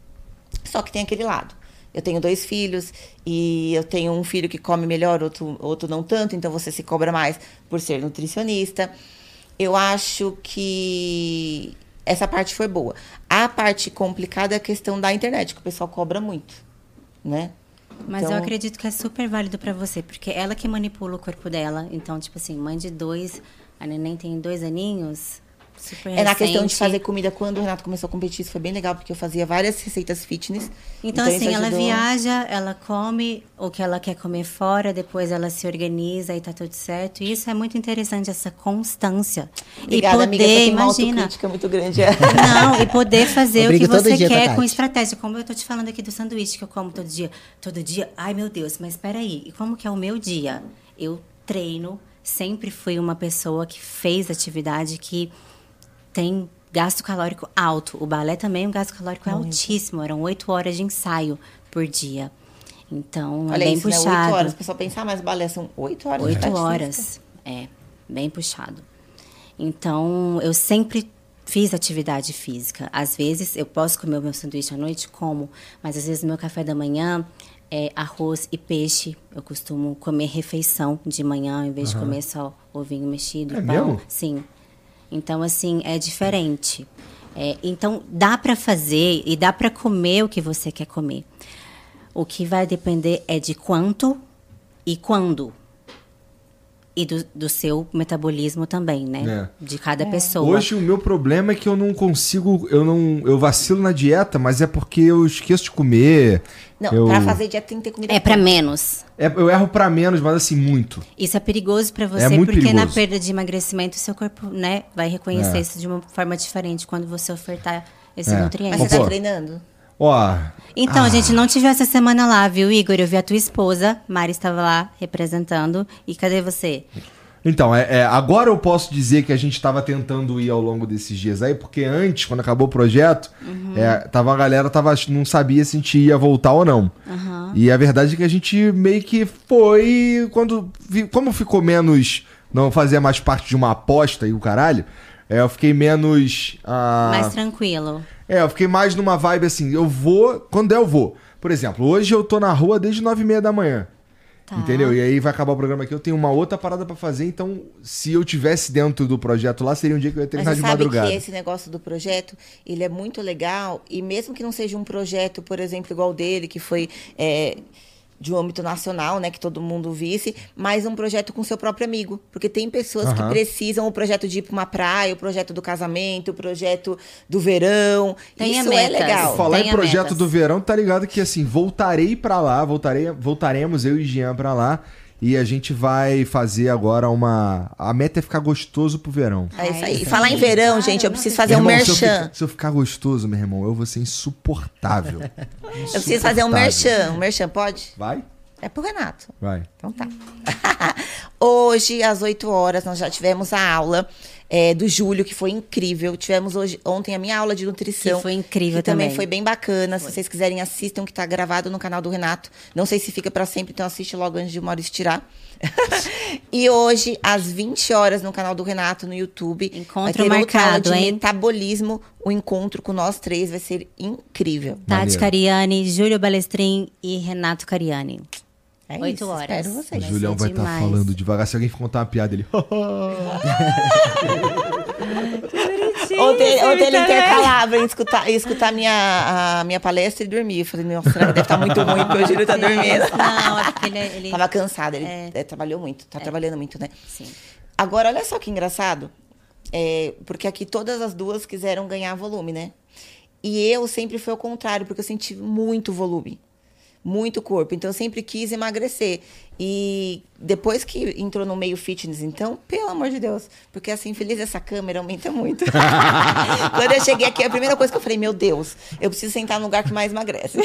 Só que tem aquele lado. Eu tenho dois filhos e eu tenho um filho que come melhor, outro, outro não tanto, então você se cobra mais por ser nutricionista. Eu acho que essa parte foi boa. A parte complicada é a questão da internet, que o pessoal cobra muito, né? Mas Então- eu acredito que é super válido pra você, porque ela que manipula o corpo dela. Então, tipo assim, mãe de dois, a neném tem dois aninhos, super É na questão de fazer comida. Quando o Renato começou a competir, isso foi bem legal, porque eu fazia várias receitas fitness. Então, isso assim, ela viaja, ela come o que ela quer comer fora, depois ela se organiza e tá tudo certo. E isso é muito interessante, essa constância. Obrigada, e amiga. Poder, uma imagina. autocrítica muito grande. Não, e poder fazer o que você dia com quer com Tati. estratégia. Como eu tô te falando aqui do sanduíche que eu como todo dia. Todo dia, ai meu Deus, mas peraí, e como que é o meu dia? Eu treino, sempre fui uma pessoa que fez atividade que tem gasto calórico alto. O balé também, o gasto calórico é altíssimo. Eram oito horas de ensaio por dia. Então, é Olha bem isso, né? puxado. Oito horas. O pessoal pensa, ah, mas balé são oito horas. Oito horas. É, bem puxado. Então, eu sempre fiz atividade física. Às vezes, eu posso comer o meu sanduíche à noite, como. Mas, às vezes, meu café da manhã é arroz e peixe. Eu costumo comer refeição de manhã, em vez de comer só ovinho mexido É e pão. mesmo? Sim. Então, assim, é diferente. É, então, dá para fazer e dá para comer o que você quer comer. O que vai depender é de quanto e quando. E do, do seu metabolismo também, né? De cada pessoa. Hoje o meu problema é que eu não consigo, eu não, eu vacilo na dieta, mas é porque eu esqueço de comer. Não, eu, pra fazer dieta tem que ter comida. É para menos. é, eu erro pra menos, mas assim muito. Isso é perigoso para você, É muito porque na perigoso. perda de emagrecimento, seu corpo né, vai reconhecer É. isso de uma forma diferente quando você ofertar esse É. nutriente. Mas você Pô. tá treinando? Ó, Então, Ah. gente, não tive essa semana lá, viu, Igor? Eu vi a tua esposa, Mari estava lá representando. E cadê você? Então, é, é, agora eu posso dizer que a gente estava tentando ir ao longo desses dias aí, porque antes, quando acabou o projeto, é, tava, a galera tava, não sabia se a gente ia voltar ou não. E a verdade é que a gente meio que foi. Quando. Como ficou menos. Não fazia mais parte de uma aposta e o caralho, é, eu fiquei menos. ah, Mais tranquilo. É, eu fiquei mais numa vibe assim, eu vou, quando der eu vou. Por exemplo, hoje eu tô na rua desde nove e meia da manhã. Tá. Entendeu? E aí vai acabar o programa aqui, eu tenho uma outra parada pra fazer, então se eu tivesse dentro do projeto lá, seria um dia que eu ia Mas treinar você de sabe madrugada. que esse negócio do projeto, ele é muito legal. E mesmo que não seja um projeto, por exemplo, igual o dele, que foi é, de um âmbito nacional, né? Que todo mundo visse, mas um projeto com seu próprio amigo. Porque tem pessoas que Aham. precisam o projeto de ir pra uma praia, o projeto do casamento, o projeto do verão. Tenha Isso é metas. legal. Falar em Tenha projeto metas. do verão, tá ligado que assim, voltarei pra lá, voltarei, voltaremos eu e Jean pra lá. E a gente vai fazer agora uma. A meta é ficar gostoso pro verão. É isso aí. Falar em verão, gente, eu preciso fazer um Meu irmão, se eu merchan. ficar- Se eu, ficar gostoso, meu irmão, eu vou ser insuportável. Eu preciso fazer um merchan. Um merchan, pode? Vai? É pro Renato. Vai. Então tá. hoje, às 8 horas, nós já tivemos a aula é, do Júlio, que foi incrível. Tivemos hoje, ontem a minha aula de nutrição. Que foi incrível que também. também. foi bem bacana. Se vocês quiserem, assistam, que tá gravado no canal do Renato. Não sei se fica pra sempre, então assiste logo antes de o Maurício tirar. e hoje, às 20 horas, no canal do Renato, no YouTube. Encontro vai ter outra aula marcado, de hein? metabolismo. O encontro com nós três vai ser incrível. Tati. Cariani, Júlio Balestrin e Renato Cariani. É Oito isso, horas. Espero O vocês. Vai Julião vai estar demais. falando devagar. Se alguém contar uma piada, ele. Ontem, ontem ele intercalava em escutar, em escutar minha, a minha palestra e dormir. Eu falei, nossa, será que deve estar muito ruim porque o Júlio tá dormindo. Não, é porque ele... ele... Tava cansado, ele É. eh, trabalhou muito, tá trabalhando muito, né? Sim. Agora, olha só que engraçado. é, porque aqui todas as duas quiseram ganhar volume, né? E eu sempre fui ao contrário, porque eu senti muito volume. Muito corpo. Então, eu sempre quis emagrecer. E depois que entrou no meio fitness, então, pelo amor de Deus, porque assim, feliz essa câmera aumenta muito. Quando eu cheguei aqui, a primeira coisa que eu falei, meu Deus, eu preciso sentar no lugar que mais emagrece.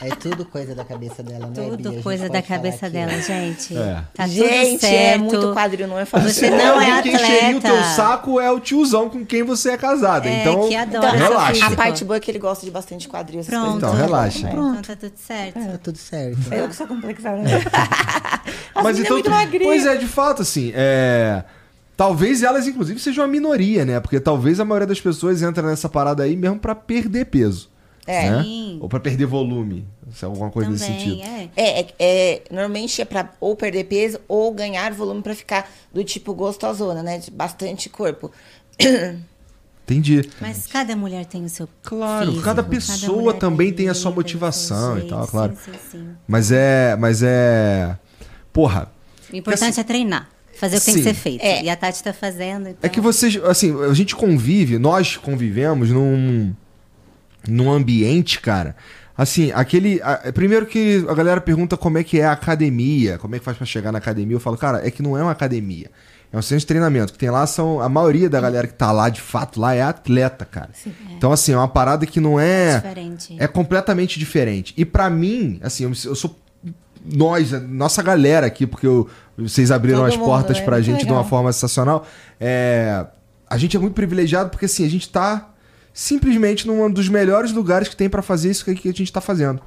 É tudo coisa da cabeça dela, né? Tudo coisa da cabeça aqui, dela, gente. É. Tá tudo Gente, certo. é muito quadril, não é fácil. Você não é Quem encheria o teu atleta. saco é o tiozão com quem você é casada. É, então, que adora Então, relaxa. A parte boa é que ele gosta de bastante quadril. essas Pronto. coisas. Então, relaxa. Então tá tudo certo. Tá tudo certo. É eu que sou complexada. Mas então, muito magrinha. pois é, de fato, assim, é... talvez elas, inclusive, sejam uma minoria, né? Porque talvez a maioria das pessoas entra nessa parada aí mesmo pra perder peso. É. né? Ou pra perder volume. Se é alguma coisa nesse Também, sentido. é. É, é, é, normalmente é pra ou perder peso ou ganhar volume pra ficar do tipo gostosona, né? De bastante corpo. Entendi. Mas cada mulher tem o seu Claro, físico, cada pessoa mulher também tem a sua motivação e tal, claro. Sim, sim, sim. Mas é. Mas é. Porra. O importante é treinar. Fazer o que tem que ser feito. É. E a Tati tá fazendo. Então... É que vocês, assim, a gente convive, nós convivemos num, num ambiente, cara. Assim, aquele. a- primeiro que a galera pergunta como é que é a academia, como é que faz pra chegar na academia. Eu falo, cara, é que não é uma academia. É um centro de treinamento. Que tem lá são. A maioria da galera que tá lá, de fato, lá é atleta, cara. Então, assim, é uma parada que não é. Diferente. É completamente diferente. E pra mim, assim, eu, eu sou. Nós, nossa galera aqui, porque eu- vocês abriram Todo as mundo, portas né? pra gente de uma legal. forma sensacional. É, a gente é muito privilegiado porque, assim, a gente tá simplesmente num dos melhores lugares que tem pra fazer isso que a gente tá fazendo.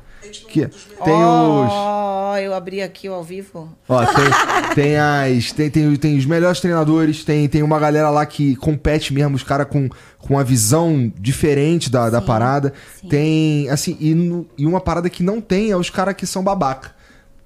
Que tem os. Ó, eu abri aqui ao vivo. Ó, tem, tem as. Tem, tem, tem os melhores treinadores, tem, tem uma galera lá que compete mesmo, os caras com, com uma visão diferente da, da Sim, parada. sim. Tem, assim, e, no- e uma parada que não tem é os caras que são babaca.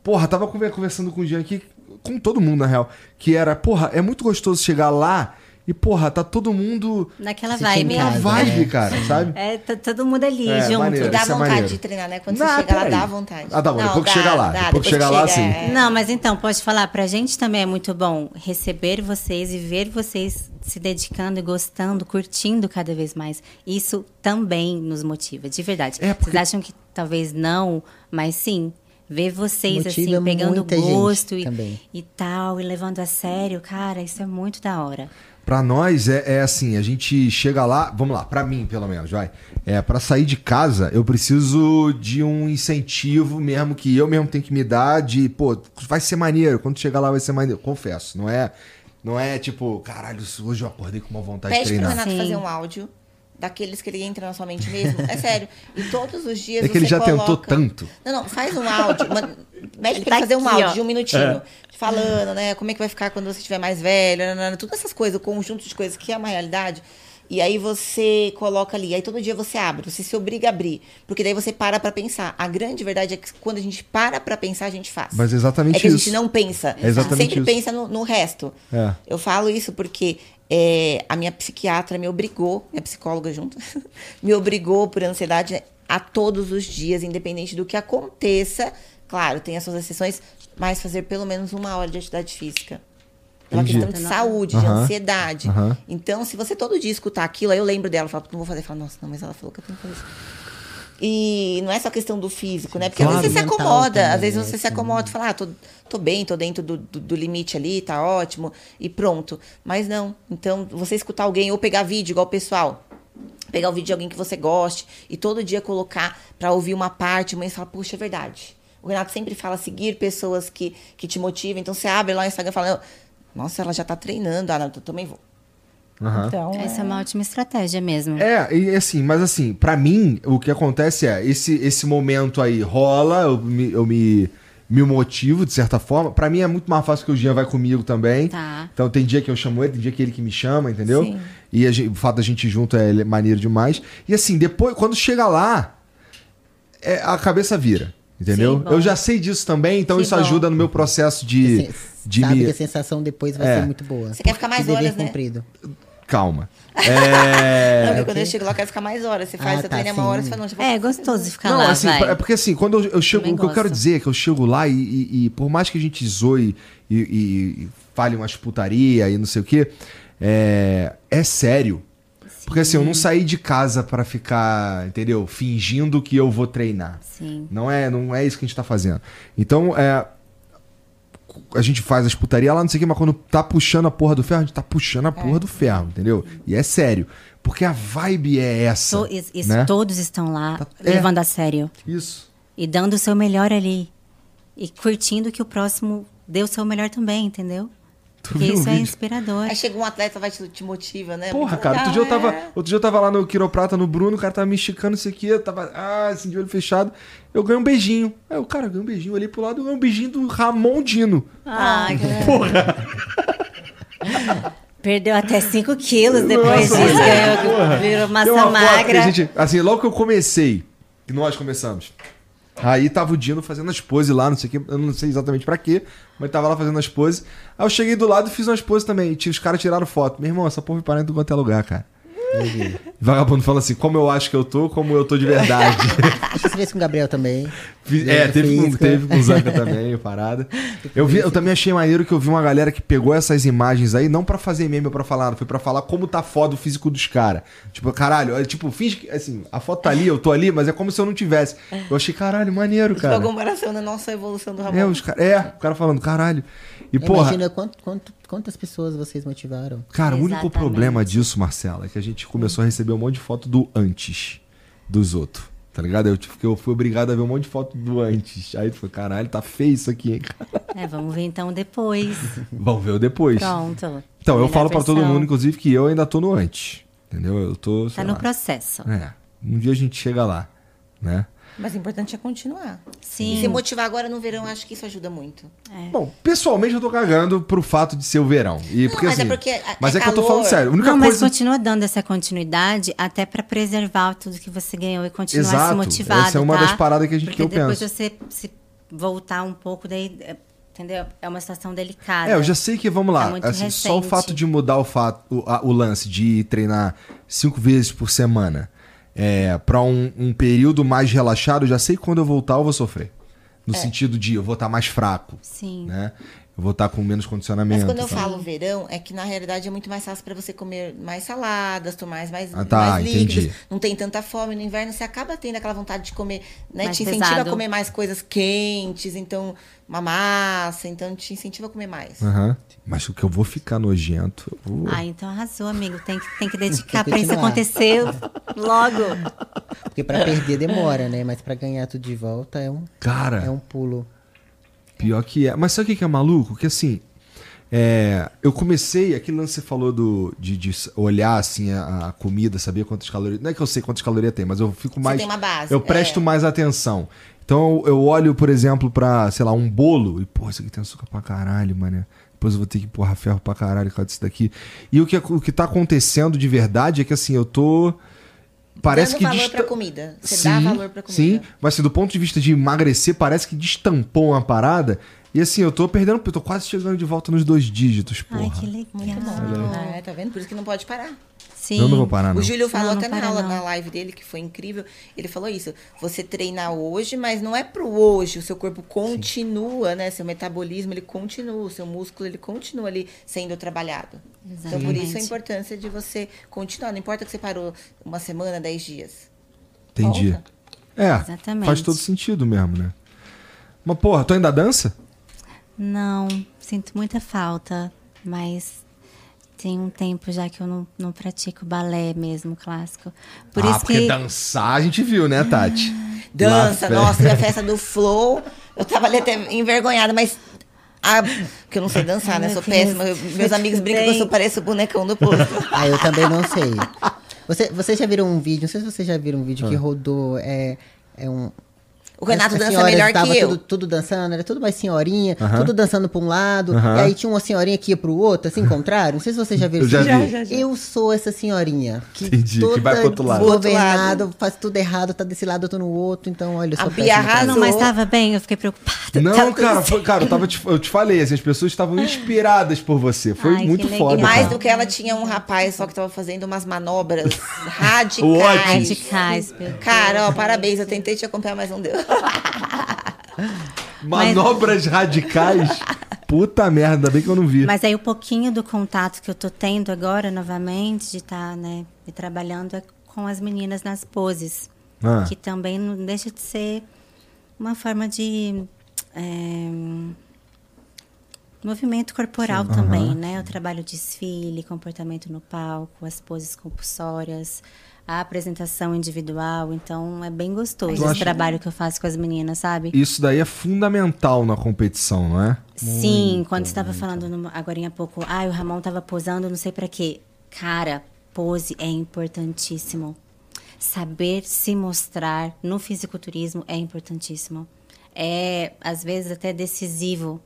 Porra, tava conver- conversando com o Jean aqui, com todo mundo na real, que era, porra, é muito gostoso chegar lá e, porra, tá todo mundo Naquela vibe. na casa, vibe, né? cara, sabe? É, tá todo mundo ali, É, junto. maneiro. E dá é vontade maneiro. de treinar, né? Quando Não, você chega lá, peraí. dá vontade. Ah, tá bom, depois que chega lá, dá, depois que chega lá, sim. é. Não, mas então, pode falar, pra gente também é muito bom receber vocês e ver vocês se dedicando e gostando, curtindo cada vez mais. Isso também nos motiva, de verdade. É, porque- Vocês acham que talvez não, mas sim. Ver vocês Motiva assim, pegando gosto e, e tal, e levando a sério, cara, isso é muito da hora. Pra nós é, é assim, a gente chega lá, vamos lá, pra mim pelo menos, vai. É, para sair de casa, eu preciso de um incentivo mesmo que eu mesmo tenho que me dar de, pô, vai ser maneiro, quando chegar lá vai ser maneiro, confesso, não é não é tipo, caralho, hoje eu acordei com uma vontade de Pede pro treinar. Renato Sim. fazer um áudio daqueles que ele entra na sua mente mesmo. É sério. E todos os dias É que ele você já coloca... tentou tanto. Não, não, faz um áudio. manda- Mede Ele pra tá ele fazer um áudio ó. de um minutinho. Falando, né? Como é que vai ficar quando você estiver mais velho. nanana, todas essas coisas, o conjunto de coisas que é uma realidade. E aí você coloca ali. Aí todo dia você abre, você se obriga a abrir. Porque daí você para pra pensar. A grande verdade é que quando a gente para pra pensar, a gente faz. Mas é exatamente É que a isso. gente não pensa. É exatamente Sempre isso. pensa no, no resto. É. Eu falo isso porque é, a minha psiquiatra me obrigou, minha psicóloga junto, me obrigou por ansiedade a todos os dias, independente do que aconteça. Claro, tem as suas exceções, mas fazer pelo menos uma hora de atividade física. Pela Entendi. questão de saúde, de Aham. ansiedade. Aham. Então, se você todo dia escutar aquilo, aí eu lembro dela, eu falo, não vou fazer. Eu falo, nossa, não, mas ela falou que eu tenho que fazer isso. E não é só questão do físico, né? Porque Claro. às vezes você se acomoda, também, às vezes você se acomoda e fala, ah, tô, tô bem, tô dentro do, do, do limite ali, tá ótimo, e pronto. Mas não. Então, você escutar alguém ou pegar vídeo, igual o pessoal, pegar o vídeo de alguém que você goste e todo dia colocar pra ouvir uma parte, mas fala, puxa, é verdade. O Renato sempre fala seguir pessoas que, que te motivam. Então você abre lá o Instagram e fala, nossa, ela já tá treinando, ah, não, eu também vou. Aham. Então, Essa é uma ótima estratégia mesmo. É, e assim, mas assim, pra mim, o que acontece é, esse, esse momento aí rola, eu me, eu me, me motivo, de certa forma. Pra mim é muito mais fácil que o Jean vai comigo também. Tá. Então tem dia que eu chamo ele, tem dia que ele que me chama, entendeu? Sim. E a gente- o fato da gente ir junto é maneiro demais. E assim, depois, quando chega lá, é, a cabeça vira. Entendeu? Sim, eu já sei disso também, então Que isso bom. ajuda no meu processo de, Você de sabe me. que a sensação depois vai É. ser muito boa. Você quer ficar mais horas, né? cumprido. Calma. Não, É. porque quando eu chego lá, eu quero ficar mais horas. Você faz, Ah, você tá, treina uma hora, sim. você fala, não, já vou É gostoso ficar Não, lá, assim, vai. é porque assim, quando eu, eu chego, Também o que eu quero gosto. dizer é que eu chego lá e, e- e por mais que a gente zoe e, e- e fale umas putaria e não sei o quê, é, é sério. Porque assim, eu não saí de casa pra ficar, entendeu? Fingindo que eu vou treinar. Sim. Não é, não é isso que a gente tá fazendo. Então, é, a gente faz as putarias lá, não sei o que, mas quando tá puxando a porra do ferro, a gente tá puxando a porra do ferro, entendeu? E é sério. Porque a vibe é essa. To- is- is- né? Todos estão lá Tá- é. levando a sério. Isso. E dando o seu melhor ali. E curtindo que o próximo dê o seu melhor também, entendeu? Porque o isso é inspirador. Aí chega um atleta, vai te, te motiva, né? Porra, Muito cara, outro dia, eu tava, é. outro dia eu tava lá no Quiroprata, no Bruno, o cara tava me esticando isso aqui, eu tava, ah, assim, de olho fechado. Eu ganhei um beijinho. Aí o cara ganhou um beijinho, olhei pro lado, eu ganhei um beijinho do Ramon Dino. Ah, Perdeu até 5 quilos depois Nossa, disso. ganhou- porra. virou massa uma foto magra. a gente, assim, logo que eu comecei, que nós começamos, aí tava o Dino fazendo as poses lá, não sei que, eu não sei exatamente pra quê, mas tava lá fazendo as poses. Aí eu cheguei do lado e fiz umas poses também. E os caras tiraram foto. Meu irmão, essa porra me em tudo quanto é lugar, cara. Vagabundo fala assim, como eu acho que eu tô, como eu tô de verdade. Acho que você fez com o Gabriel também. É, teve com, teve com o Zanca também, parada. Eu, vi, eu também achei maneiro que eu vi uma galera que pegou essas imagens aí, não pra fazer meme ou pra falar, foi pra falar como tá foda o físico dos caras. Tipo, caralho, é, tipo, finge que, assim, a foto tá ali, eu tô ali, mas é como se eu não tivesse. Eu achei, caralho, maneiro, Tipo, a cara. comparação da nossa evolução do Ramon. É, os cara, é, o cara falando, caralho. E, porra, Imagina quanto, quanto- quantas pessoas vocês motivaram. cara, o único Exatamente. problema disso, Marcela, é que a gente começou a receber um monte de foto do antes dos outros. Tá ligado? Eu, tipo, eu fui obrigado a ver um monte de foto do antes. Aí tu falou, caralho, tá feio isso aqui, hein, cara. É, vamos ver então depois. Vamos ver o depois. Pronto. Então, eu falo pra todo mundo, inclusive, que eu ainda tô no antes. Entendeu? Eu tô. Tá no lá. processo. É. Um dia a gente chega lá, né? Mas o importante é continuar. Sim. E se motivar agora no verão, acho que isso ajuda muito. Bom, pessoalmente eu tô cagando pro fato de ser o verão. E porque, mas é assim, porque é- mas é, é que eu tô calor. falando sério. A única Não, mas coisa. continua dando essa continuidade até pra preservar tudo que você ganhou e continuar Exato. se motivado, Essa é uma tá? das paradas que a gente- Porque que eu depois penso. você se voltar um pouco, daí, é, entendeu? É uma situação delicada. É, eu já sei que, vamos lá, Tá muito assim, só o fato de mudar o, fato, o, a- o lance de treinar cinco vezes por semana é, para um, um período mais relaxado, eu já sei que quando eu voltar eu vou sofrer. É. No sentido de eu vou estar mais fraco, Sim. né? Eu vou estar com menos condicionamento. Mas quando eu tá? falo verão, é que na realidade é muito mais fácil pra você comer mais saladas, tomar mais, Ah, tá, mais líquidos. entendi. Não tem tanta fome. No inverno você acaba tendo aquela vontade de comer, né? Mais te incentiva pesado. a comer mais coisas quentes, então uma massa, então te incentiva a comer mais. Aham. Mas o que eu vou ficar nojento, eu vou... Ah, então arrasou, amigo. Tem que, tem que dedicar pra isso acontecer logo. Porque pra perder demora, né? Mas pra ganhar tudo de volta é um, Cara, é um pulo. Pior que é. Mas sabe o que que é maluco? Que assim, é, eu comecei, aquele lance que você falou do, de, de olhar assim a, a comida, saber quantas calorias. Não é que eu sei quantas calorias tem, mas eu fico mais. tem uma base, Eu presto é. mais atenção. Então eu, eu olho, por exemplo, pra, sei lá, um bolo e, pô, isso aqui tem açúcar pra caralho, mano. Depois eu vou ter que empurrar ferro pra caralho por causa disso daqui. E o que, o que tá acontecendo de verdade é que assim, eu tô. Parece Dando que valor dista- pra comida. Você dá valor pra comida. Sim, mas assim, do ponto de vista de emagrecer, parece que destampou uma parada. E assim, eu tô perdendo, eu tô quase chegando de volta nos dois dígitos, porra. Ai, que legal. É, tá vendo? Por isso que não pode parar. Sim. Eu não vou parar, não. O Júlio falou Não, não até na para, aula, não. na live dele, que foi incrível. Ele falou isso. Você treina hoje, mas não é pro hoje. O seu corpo continua, né? Seu metabolismo, ele continua. O seu músculo, ele continua ali sendo trabalhado. Então, por isso a Exatamente. importância de você continuar. Não importa que você parou uma semana, dez dias. Entendi. Volta. É, Exatamente. faz todo sentido mesmo, né? Mas, porra, tu ainda dança? Não, sinto muita falta, mas tem um tempo já que eu não, não pratico balé mesmo, clássico. Por ah, isso porque que. dançar a gente viu, né, Tati? Dança, Lá, nossa, a festa do Flow. Eu tava ali até envergonhada, mas. Ah, porque eu não sei dançar, né? Sou péssima. Eu- meus amigos brincam que eu sou pareço o bonecão do posto. Ah, eu também não sei. Você, vocês já viram um vídeo, não sei se vocês já viram um vídeo Ah. que rodou, é, é um... O Renato dança melhor que eu. Tudo, tudo dançando, era tudo mais senhorinha, Aham. tudo dançando pra um lado, Aham. e aí tinha uma senhorinha que ia pro outro, assim, contrário. Não sei se vocês já viram Eu já esse vi. vídeo. Eu sou essa senhorinha. Que Entendi, que toda vai pro outro lado. desgovernada, faz tudo errado, tá desse lado, eu tô no outro, então olha, eu sou A Bia arrasou. Não, mas tava bem, eu fiquei preocupada. Não, Tava cara, foi- cara, eu, tava te, eu te falei, assim, as pessoas estavam inspiradas por você. Foi Ai, muito que foda. legal. Mais cara. do que ela tinha um rapaz só que tava fazendo umas manobras radicais. Radicais. Cara, ó, parabéns. Eu tentei te acompanhar, mas não deu. Manobras radicais. Puta merda, ainda bem que eu não vi. Mas aí o pouquinho do contato que eu tô tendo agora, novamente, de estar, né, me trabalhando é com as meninas nas poses. Ah. Que também não deixa de ser uma forma de. é, movimento corporal também, né? O trabalho desfile, comportamento no palco, as poses compulsórias, a apresentação individual. Então, é bem gostoso Eu esse acho- trabalho que eu faço com as meninas, sabe? Isso daí é fundamental na competição, não é? Sim, quando você estava falando no, agora há pouco, ah, o Ramon estava posando, não sei pra quê. Cara, pose é importantíssimo. Saber se mostrar no fisiculturismo é importantíssimo. É, às vezes, até decisivo.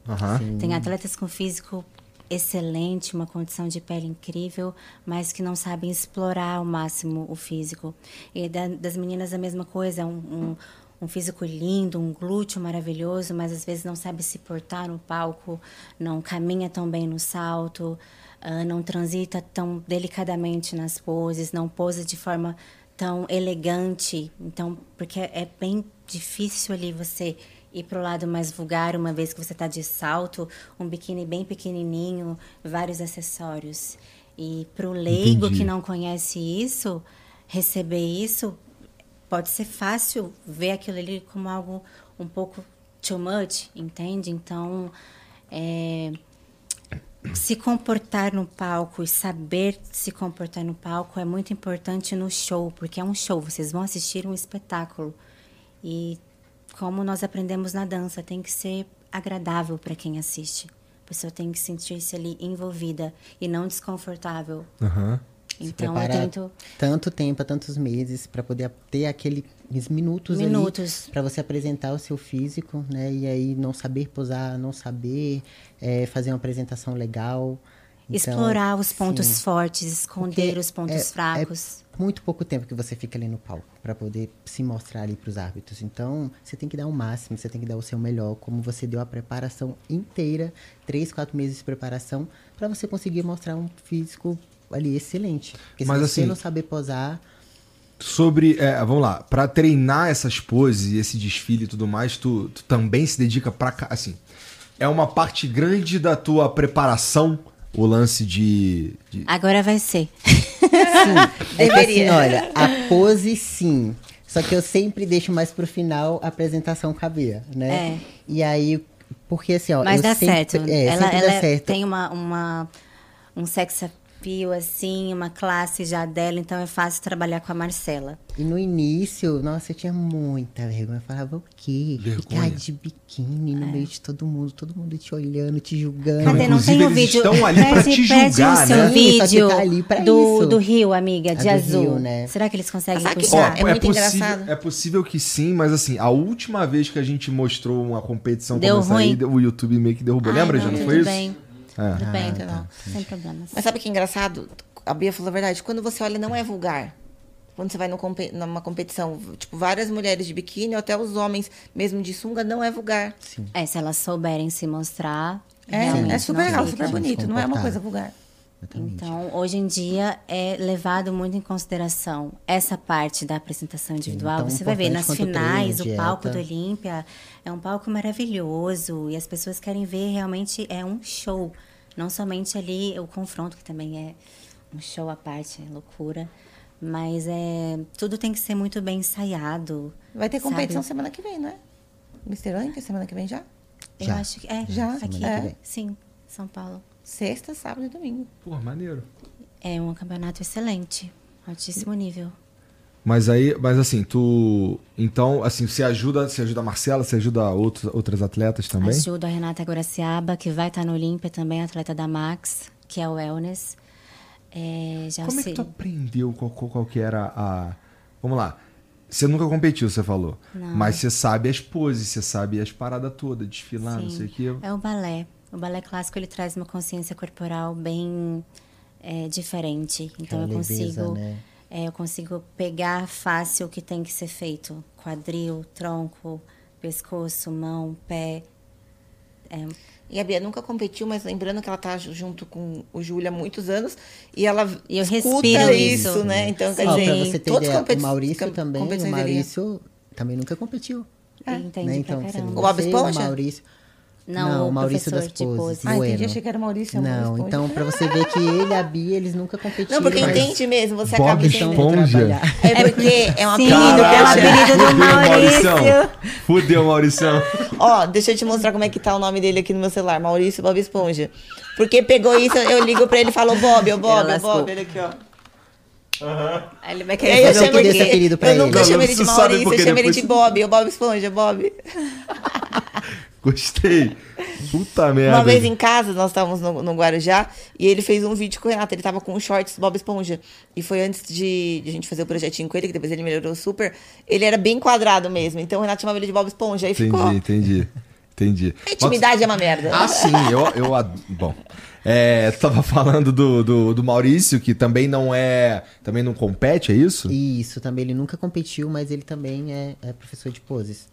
Tem atletas com físico excelente, uma condição de pele incrível, mas que não sabem explorar ao máximo o físico. E da- das meninas a mesma coisa, um, um, um físico lindo, um glúteo maravilhoso, mas às vezes não sabe se portar no palco, não caminha tão bem no salto, ah, não transita tão delicadamente nas poses, não posa de forma tão elegante. Então, porque é bem difícil ali você ir pro lado mais vulgar, uma vez que você tá de salto, um biquíni bem pequenininho, vários acessórios. E pro leigo Entendi. que não conhece isso, receber isso, pode ser fácil ver aquilo ali como algo um pouco too much, entende? Então, é, se comportar no palco e saber se comportar no palco é muito importante no show, porque é um show, vocês vão assistir um espetáculo. E como nós aprendemos na dança, tem que ser agradável para quem assiste. A pessoa tem que sentir-se ali envolvida e não desconfortável. Aham. Se Então eu tento tanto tempo, tantos meses, para poder ter aqueles minutos, Minutos. ali para você apresentar o seu físico, né? E aí não saber posar, não saber eh, fazer uma apresentação legal. Então, explorar os pontos sim. fortes, esconder Porque os pontos é- fracos. É muito pouco tempo que você fica ali no palco para poder se mostrar ali para os árbitros. Então, você tem que dar o máximo, você tem que dar o seu melhor, como você deu a preparação inteira, três, quatro meses de preparação, para você conseguir mostrar um físico ali excelente. Porque Mas, se você assim, não saber posar, Sobre, é, vamos lá, pra treinar essas poses esse desfile e tudo mais, tu, tu também se dedica pra cá, assim, é uma parte grande da tua preparação, o lance de... de- Agora vai ser. É que Deveria. assim, olha, a pose sim. Só que eu sempre deixo mais pro final a apresentação caber, né? É. E aí, porque assim, ó. Mas eu dá sempre, certo. É, ela sempre ela dá certo. tem uma, uma, um sex appeal, assim, uma classe já dela, então é fácil trabalhar com a Marcela. E no início, nossa, eu tinha muita vergonha. Eu falava, o quê? Vergonha? Ficar de biquíni no meio de todo mundo, todo mundo te olhando, te julgando. Não, Cadê? Não inclusive, tem o eles vídeo. estão ali pra te pede julgar, o seu né? Sim, só que vídeo tá ali pra do, do Rio, amiga, de azul. Rio, né? Será que eles conseguem Sabe que- puxar? é muito possível, engraçado. É possível que sim, mas assim, a última vez que a gente mostrou uma competição Deu como essa aí, ruim? o YouTube meio que derrubou. Ai, Lembra, não, já não tudo foi isso? bem. É. Tudo bem, tá, não. sem problemas. Mas sabe que é engraçado? A Bia falou a verdade. Quando você olha, não é vulgar. Quando você vai no numa competição, tipo, várias mulheres de biquíni, ou até os homens mesmo de sunga, não é vulgar. É, se elas souberem se mostrar. É, é super não legal, super bonito. Não é uma coisa vulgar. Então, hoje em dia é levado muito em consideração essa parte da apresentação individual. tão Você vai ver nas finais, treino, o palco do dieta. Olímpia é um palco maravilhoso e as pessoas querem ver realmente é um show, não somente ali o confronto que também é um show à parte, é loucura, mas é tudo tem que ser muito bem ensaiado. Vai ter competição sabe? semana que vem, não é? Mr. Olímpia semana que vem já? Eu Já. acho que é Já, aqui, vem. sim, São Paulo. Sexta, sábado e domingo. Pô, maneiro. É um campeonato excelente, altíssimo nível. Mas aí, mas assim, tu. Então, assim, você ajuda, você ajuda a Marcela, você ajuda outros, outras atletas também? Ajudo a Renata Guaraciaba, que vai estar no Olímpia também, atleta da Max, que é o Wellness. É, já Como é que tu aprendeu qual, qual, qual que era a. Vamos lá. Você nunca competiu, você falou. Não. Mas você sabe as poses, você sabe as paradas todas, desfilar, não Sim. sei o quê. É o balé. O balé clássico ele traz uma consciência corporal bem é, diferente. Então eu leveza, consigo, né? É, eu consigo pegar fácil o que tem que ser feito: quadril, tronco, pescoço, mão, pé. É, E a Bia nunca competiu, mas lembrando que ela tá junto com o Júlio há muitos anos e ela eu escuta respiro isso, isso. né? Então, quer dizer, pra você ter todos ideia, competi- o Maurício com- também, o. Maurício também nunca competiu. Entende né? pra Então, você. O Bob Esponja? O Maurício. Não, Não, o Maurício professor das poses. pose. Ah, entendi. Achei que era Maurício. Não, Maurício então pra você ver que ele e a Bia, eles nunca competiram. Não, porque mas entende mesmo, você Bob acaba. Esponja. trabalhar. É porque é um Sim, apelido que é eu o apelido do Maurição. Maurício. Fudeu, Maurição. Ó, deixa eu te mostrar como é que tá o nome dele aqui no meu celular. Maurício Bob Esponja. Porque pegou isso, eu ligo pra ele e falo, Bob, ô Bob, ô. Bob, ele aqui, ó. Aí ele vai aí querer eu fazer o chamo que ele, desse apelido pra eu ele? nunca Não, chamo não ele de Maurício, eu porque chamo ele depois- de Bob, o Bob Esponja, Bob. Gostei. Puta merda. Uma vez em casa, nós estávamos no, no Guarujá, e ele fez um vídeo com o Renato. Ele tava com shorts Bob Esponja. E foi antes de, de a gente fazer o projetinho com ele, que depois ele melhorou super. Ele era bem quadrado mesmo. Então o Renato chamava ele de Bob Esponja. Aí Entendi, ficou. entendi. Entendi. A intimidade é uma merda. Ah, sim, eu. eu ad- bom. É, tu tava falando do, do, do Maurício, que também não é. Também não compete, é isso? Isso, também ele nunca competiu, mas ele também é, é professor de poses.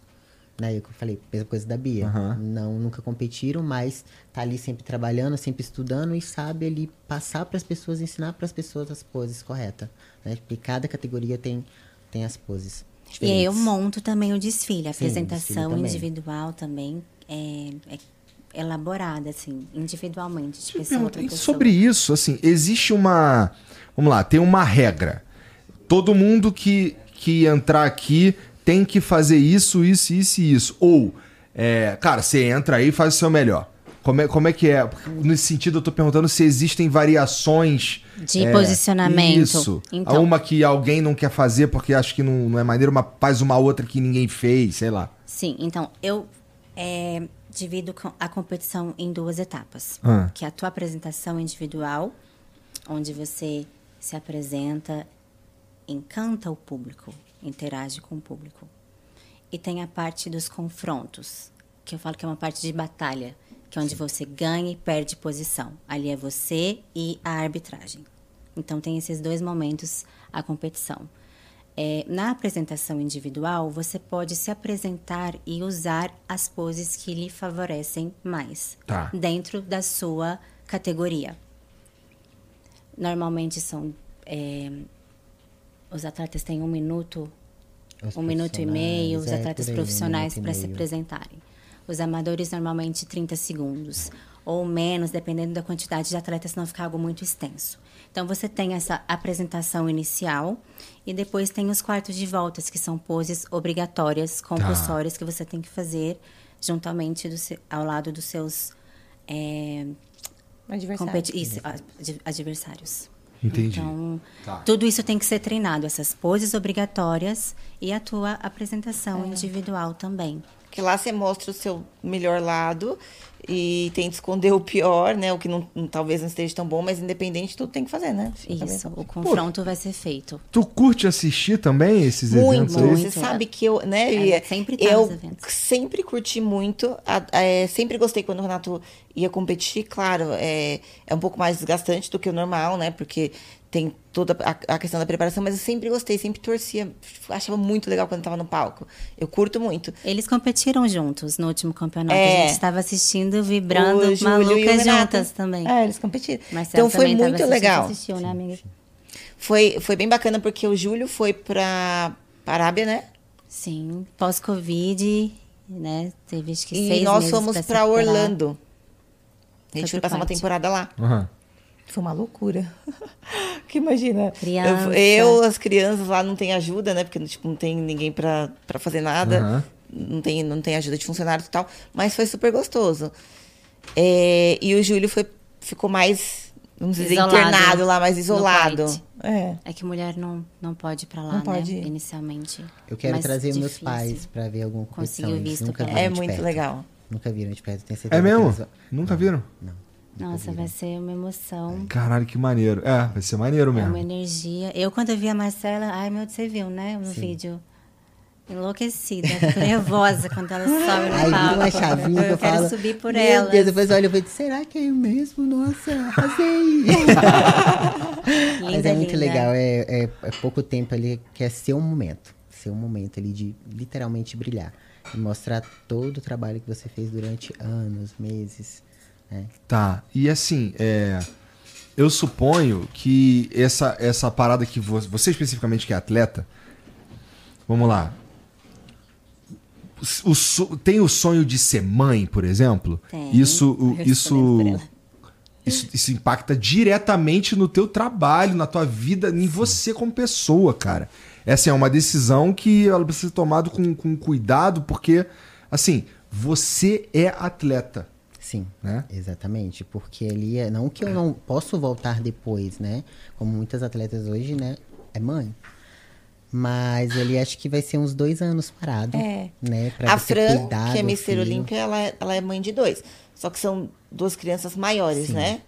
Né, eu falei, mesma coisa da Bia. Aham. Não, nunca competiram, mas tá ali sempre trabalhando, sempre estudando e sabe ali passar para as pessoas, ensinar para as pessoas as poses corretas. Né? Porque cada categoria tem, tem as poses. E aí eu diferentes. monto também o desfile. A Sim, apresentação desfile também. individual também é, é elaborada, assim, individualmente. De Deixa eu pessoa perguntar, outra e pessoa. sobre isso, assim, existe uma. Vamos lá, tem uma regra. Todo mundo que, que entrar aqui tem que fazer isso, isso, isso e isso. Ou, é, cara, você entra aí e faz o seu melhor. Como é, como é que é? Porque Nesse sentido, eu tô perguntando se existem variações. De é, posicionamento. Isso. Então. Uma que alguém não quer fazer porque acha que não, não é maneiro, mas faz uma outra que ninguém fez, sei lá. Sim, então eu é, divido a competição em duas etapas. Ah. Que é a tua apresentação individual, onde você se apresenta, encanta o público, interage com o público. E tem a parte dos confrontos, que eu falo que é uma parte de batalha, que é onde você ganha e perde posição. Ali é você e a arbitragem. Então tem esses dois momentos a competição. É, na apresentação individual, você pode se apresentar e usar as poses que lhe favorecem mais Tá. dentro da sua categoria. Normalmente são é, os atletas têm um minuto, Os um minuto e meio, os é, atletas aí, um profissionais e para se apresentarem. Os amadores normalmente 30 segundos ou menos, dependendo da quantidade de atletas, se não ficar algo muito extenso. Então você tem essa apresentação inicial e depois tem os quartos de voltas, que são poses obrigatórias, compulsórias que você tem que fazer juntamente do ao lado dos seus é, Adversário. competi- isso, ad- adversários. Entendi. Então, Tá. tudo isso tem que ser treinado, essas poses obrigatórias e a tua apresentação individual também. Porque lá você mostra o seu melhor lado e tenta esconder o pior, né? O que não, talvez não esteja tão bom, mas independente, tudo tem que fazer, né? Isso, o confronto vai ser feito. Tu curte assistir também esses Muito, eventos aí? você Muito. sabe que eu, né, É, e sempre tá eu sempre curti muito, é, sempre gostei quando o Renato ia competir, claro, é, é um pouco mais desgastante do que o normal, né, porque tem toda a, a questão da preparação, mas eu sempre gostei, sempre torcia, achava muito legal quando tava no palco, eu curto muito. Eles competiram juntos no último campeonato. É. A gente estava assistindo, vibrando, O Júlio e o malucas juntas também. É, eles competiram. Marcelo então foi muito legal. Assistiu, né, amiga? Foi, foi bem bacana porque o Júlio foi pra Arábia, né? Sim, pós-Covid, né? Teve acho que E seis nós meses fomos pra se pra recuperar. Orlando. A gente Foi foi passar uma quarto. temporada lá. Aham. Foi uma loucura. que imagina. Criança. Eu, eu, as crianças lá não tem ajuda, né? Porque tipo, não tem ninguém pra, pra fazer nada. Aham. Não, tem, não tem ajuda de funcionários e tal. Mas foi super gostoso. É, e o Júlio foi, ficou mais, vamos dizer, Isolado internado lá, mais isolado. É. É que mulher não, não pode ir pra lá, Não né? pode ir. Inicialmente. Eu quero Mais trazer meus difícil. pais pra ver alguma competição. Conseguiu visto nunca É muito perto. legal. Nunca viram de perto, tenho certeza. É mesmo? Nunca viram? Não. Nossa, vai ser uma emoção. Caralho, que maneiro. É, vai ser maneiro É mesmo. uma energia. Eu, quando eu vi a Marcela, ai meu Deus, você viu, né? No vídeo. Enlouquecida, fico nervosa quando ela sobe no Aí palco. vira uma chavinha que eu, quero falo. subir por ela. Deus, depois eu olho e falo, será que é eu mesmo? Nossa, arrasei. Mas é muito linda. legal, é, é, é pouco tempo ali, que é seu momento. Seu momento ali de literalmente brilhar. E mostrar todo o trabalho que você fez durante anos, meses. Tá. E assim, é, eu suponho que essa, essa parada que vo- você especificamente que é atleta, vamos lá. o so- tem o sonho de ser mãe, por exemplo? Tem. Isso, o- isso, isso, isso impacta diretamente no teu trabalho, na tua vida, em você como pessoa, cara. Essa é uma decisão que ela precisa ser tomada com, com cuidado, porque, assim, você é atleta. Sim, Né? exatamente. Porque ali é. Não que eu não posso voltar depois, né? Como muitas atletas hoje, né? É mãe. Mas ele acho que vai ser uns dois anos parado. É. Né? Pra a Fran, que é Mister filho. Olímpia, ela, é- ela é mãe de dois. Só que são duas crianças maiores, né?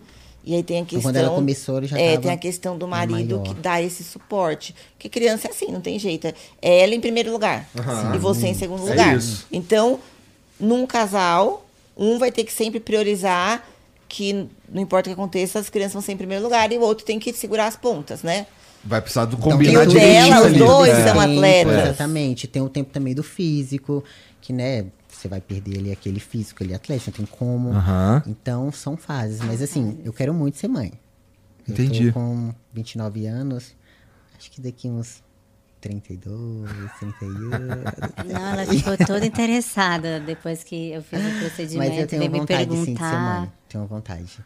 E aí tem a Então, questão. quando ela começou, ele já É, tava tem a questão do marido maior. que dá esse suporte. Porque criança é assim, não tem jeito. É ela em primeiro lugar. E você em segundo É lugar. isso. Então, num casal, um vai ter que sempre priorizar que não importa o que aconteça, as crianças vão ser em primeiro lugar e o outro tem que segurar as pontas, né? Vai precisar do Então, combinar tem o direitinho dela, os ali. dois É. são atletas. Exatamente. Tem o tempo também do físico, que, né, você vai perder ali aquele físico, ele atleta, não tem como. Então, são fases. Mas assim, eu quero muito ser mãe. Eu Entendi. tô com 29 anos, acho que daqui uns 32, 31. Não, ela ficou toda interessada depois que eu fiz o procedimento. Mas eu tenho vontade, sim, de ser perguntar. mãe. Tenho vontade.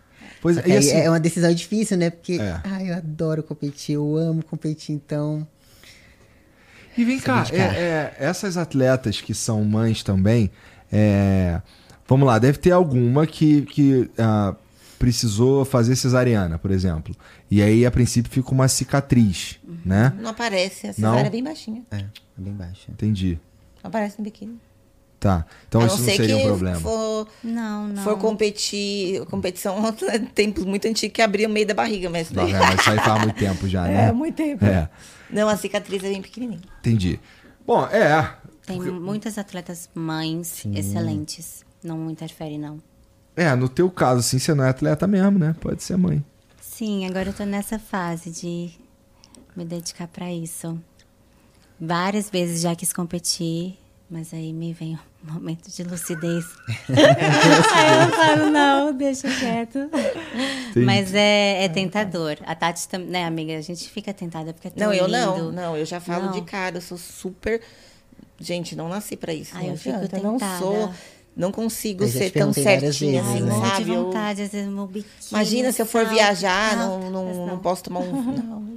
Pois é, assim, é uma decisão difícil, né? Porque, É. ai, eu adoro competir, eu amo competir, então... E vem cá, é- é, essas atletas que são mães também, é, vamos lá, deve ter alguma que, que ah, precisou fazer cesariana, por exemplo. E aí, a princípio, fica uma cicatriz, né? Não aparece. A Não? cesárea é bem baixinha. É, é bem baixo. Entendi. Não aparece no biquíni. Tá. Então isso não não ser seria que um problema. For, Não, não. for competir, competição é tempos muito antigos que abria o meio da barriga, mas Não, é, mas isso aí faz muito tempo já, né? É, muito tempo. É, Não, a cicatriz é bem pequenininha. entendi. Bom, é. Tem muitas atletas mães excelentes. Não interfere, não. É, no teu caso, assim, você não é atleta mesmo, né? Pode ser mãe. Sim, agora eu tô nessa fase de me dedicar pra isso. Várias vezes já quis competir, mas aí me vem um momento de lucidez. aí eu falo, não, deixa quieto. Mas é, é tentador. A Tati também, né, amiga? A gente fica tentada porque é tão Não, eu lindo. não. Não, eu já falo Não. de cara, eu sou super. Gente, não nasci pra isso. Ai, não eu fico adianta, eu não tentada. sou. Não consigo ser tão certinha vezes, assim, né? sabe? Eu- vontade, às vezes meu biquíni. Imagina se eu for viajar, não, não, não posso tomar um. Não.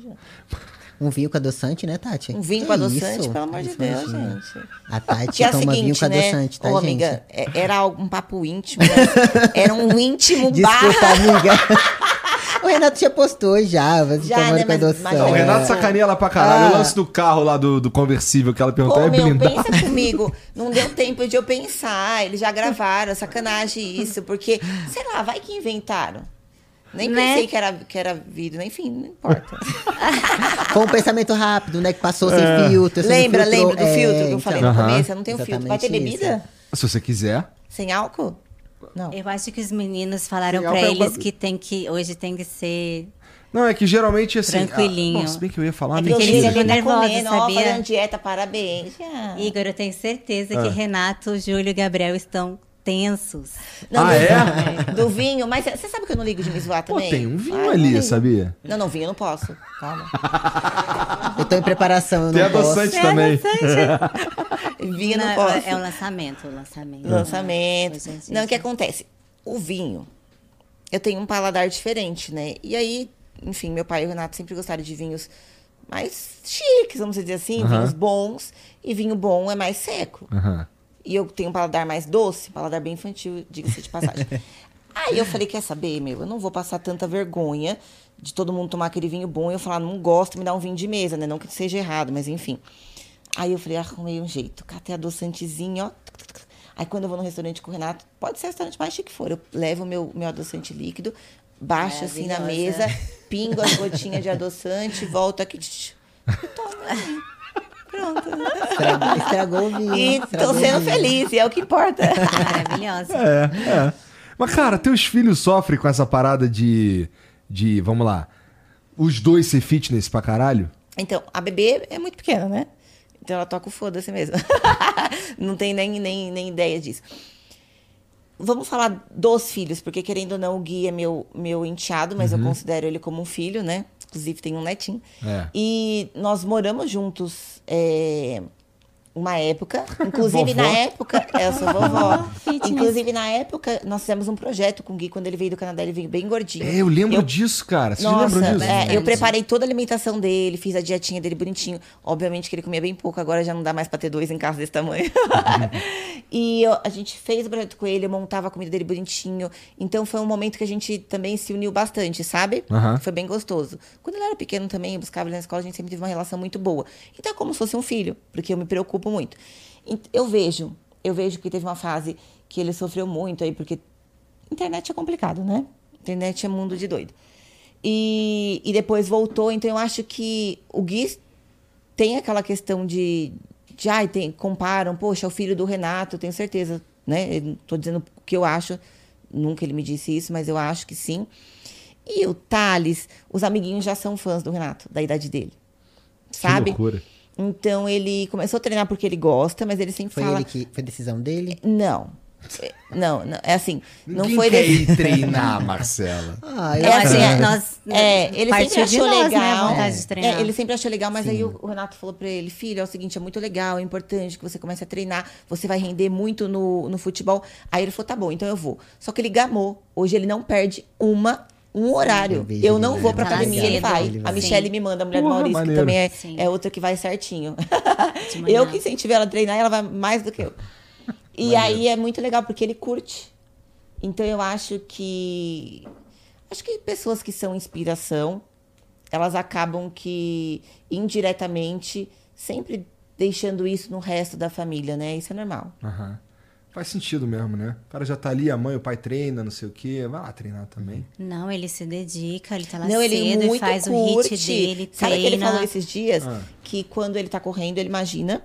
Um vinho com adoçante, né, Tati? Um vinho Que com adoçante, isso? pelo amor de Deus, imagina. gente. A Tati Que é toma vinho seguinte, com né? adoçante, tá, Ô, gente? amiga, é- era um papo íntimo, mas era um íntimo Desculpa, barra. amiga. o Renato já postou já, você Já, tomando né, com mas- adoção. mas- Não, o É. Renato sacaneia ela pra caralho. Ah. O lance do carro lá do, do conversível que ela perguntou Pô, é meu, blindado. pensa comigo. Não deu tempo de eu pensar. Eles já gravaram, sacanagem isso. Porque, sei lá, vai que inventaram. Nem Né? pensei que era, que era vidro, né? enfim, não importa. Foi um pensamento rápido, né? Que passou sem filtro. não lembra, filtrou. lembra do É, filtro que eu então. falei no Aham. começo? Eu não tenho filtro. Vai ter bebida? Se você quiser. Sem álcool? Não. Eu acho que os meninos falaram é eles uma- que tem que hoje tem que ser Não, é que geralmente assim. Tranquilinho. Ah, bom, se bem que eu ia falar É que eu eles mentira. ficam ele nervosos, comendo, ó, sabia? fazendo dieta, parabéns. Ah. Igor, eu tenho certeza Ah. que Renato, Júlio e Gabriel estão tensos. Não, Ah, do, é? Do vinho, mas você sabe que eu não ligo de me zoar Pô, também? tem um vinho Ah, não ali, ligo. sabia? Não, não, vinho eu não posso. Calma. Eu tô em preparação, eu Tem não posso. adoçante também. Vinho eu não Não, posso. É o lançamento, o lançamento. lançamento. É dia Não, o que acontece? O vinho, eu tenho um paladar diferente, né? E aí, enfim, meu pai e o Renato sempre gostaram de vinhos mais chiques, vamos dizer assim, Aham. vinhos bons. E vinho bom é mais seco. Aham. E eu tenho um paladar mais doce, paladar bem infantil, diga-se de passagem. Aí eu falei, quer saber, meu, eu não vou passar tanta vergonha de todo mundo tomar aquele vinho bom e eu falar, não gosto, me dá um vinho de mesa, né? Não que seja errado, mas enfim. Aí eu falei, arrumei um jeito, catei adoçantezinho, ó. Aí quando eu vou no restaurante com o Renato, pode ser o restaurante mais chique que for, eu levo o meu, meu adoçante líquido, baixo assim na mesa, pingo as gotinhas de adoçante, volto aqui, e tomo. Pronto. Estragou, estragou o vinho. E o sendo feliz, e é o que importa. Maravilhosa. É, é. Mas, cara, teus filhos sofrem com essa parada de. de vamos lá. Os dois ser fitness pra caralho? Então, a bebê é muito pequena, né? Então ela toca o foda-se mesmo. não tem nem, nem, nem ideia disso. Vamos falar dos filhos, porque querendo ou não, o Gui é meu, meu enteado, mas eu considero ele como um filho, né? Inclusive tem um netinho. É. E nós moramos juntos é, uma época. Inclusive, na época, é, eu sou vovó. Inclusive, na época, nós fizemos um projeto com o Gui, quando ele veio do Canadá, ele veio bem gordinho. É, eu lembro disso, cara. Vocês Nossa, lembram disso? é, eu preparei toda a alimentação dele, fiz a dietinha dele bonitinho. Obviamente que ele comia bem pouco, agora já não dá mais pra ter dois em casa desse tamanho. e eu- a gente fez o projeto com ele, eu montava a comida dele bonitinho. Então foi um momento que a gente também se uniu bastante, sabe? Foi bem gostoso. Quando ele era pequeno também, eu buscava ele na escola, a gente sempre teve uma relação muito boa. Então é como se fosse um filho, porque eu me preocupo muito. Ent- Eu vejo, eu vejo que teve uma fase que ele sofreu muito aí, porque internet é complicado, né? Internet é mundo de doido. E, e depois voltou, então eu acho que o Gui tem aquela questão de, de ai, tem, comparam, poxa, é o filho do Renato, tenho certeza, né? Eu não tô dizendo o que eu acho, nunca ele me disse isso, mas eu acho que sim. E o Thales, os amiguinhos já são fãs do Renato, da idade dele. Sabe? Que loucura. Então ele começou a treinar porque ele gosta, mas ele sempre Foi fala. ele que foi decisão dele? Não. É, Não, não, é assim. Não Ninguém foi quer ir treinar, Marcela. Ah, É assim, é- nós, É, ele sempre achou nós, né, a legal. treinar. É, ele sempre achou legal, mas aí o, o Renato falou pra ele, filho, é o seguinte, é muito legal, é importante que você comece a treinar, você vai render muito no, no futebol. Aí ele falou, tá bom, então eu vou. Só que ele gamou. Hoje ele não perde uma um horário. eu vejo Eu não né? vou pra Tá academia, ele vai. Ele A. Michelle Sim. me manda, a mulher do Porra, Maurício, maneiro. que também é, Sim. é outra que vai certinho. Eu que incentivei ela a treinar, ela vai mais do que eu. E aí é muito legal, porque ele curte. Então eu acho que. Acho que pessoas que são inspiração, elas acabam que indiretamente sempre deixando isso no resto da família, né? Isso é normal. Aham. Faz sentido mesmo, né? O cara já tá ali, a mãe, o pai treina, não sei o quê. Vai lá treinar também. Não, ele se dedica, ele tá lá Não, ele cedo muito e faz curte. o hit dele, Sabe o que ele treina. falou esses dias? Ah. Que quando ele tá correndo, ele imagina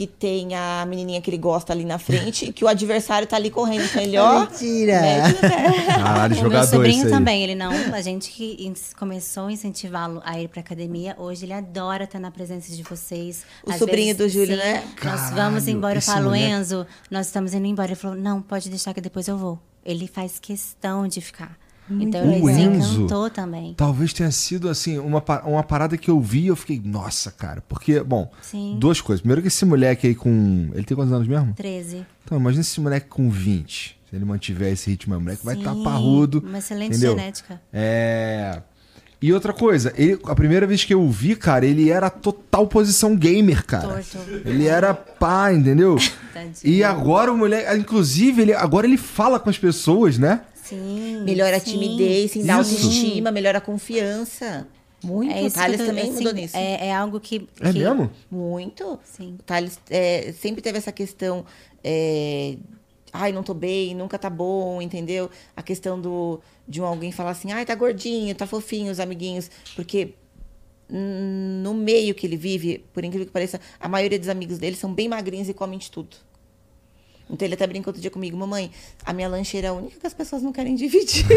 que tem a menininha que ele gosta ali na frente e que o adversário tá ali correndo. Então ele, ó. Mentira! o pé. Caralho, O meu sobrinho também, ele não. A gente que começou a incentivá-lo a ir pra academia. Hoje ele adora estar na presença de vocês. O Às sobrinho do Júlio, sim, né? Nós Caralho, vamos embora. Eu falo, moleque- Enzo, nós estamos indo embora. Ele falou, não, pode deixar que depois eu vou. Ele faz questão de ficar. Então ele O se Enzo- encantou também. Talvez tenha sido, assim, uma, uma parada que eu vi e eu fiquei, nossa, cara. Porque, bom, Sim. duas coisas. Primeiro que esse moleque aí com... Ele tem quantos anos mesmo? 13. Então, imagina esse moleque com 20. Se ele mantiver esse ritmo, o moleque vai estar Sim, parrudo. Uma excelente entendeu? genética. É. E outra coisa, ele, a primeira vez que eu o vi, cara, ele era total posição gamer, cara. Torto. Ele era pá, entendeu? Tadinho. e agora o moleque, inclusive, ele, agora ele fala com as pessoas, né? Sim. Melhora a sim. timidez, sim, dá autoestima, melhora a confiança. Muito. É o Thales também assim, mudou nisso. É, é algo que. É que- mesmo? Muito. Sim. O Thales é, sempre teve essa questão. É, Ai, não tô bem, nunca tá bom, entendeu? A questão do, de um alguém falar assim, ai, tá gordinho, tá fofinho, os amiguinhos. Porque no meio que ele vive, por incrível que pareça, a maioria dos amigos dele são bem magrinhos e comem de tudo. Então ele até brinca outro dia comigo, mamãe, a minha lancheira é a única que as pessoas não querem dividir.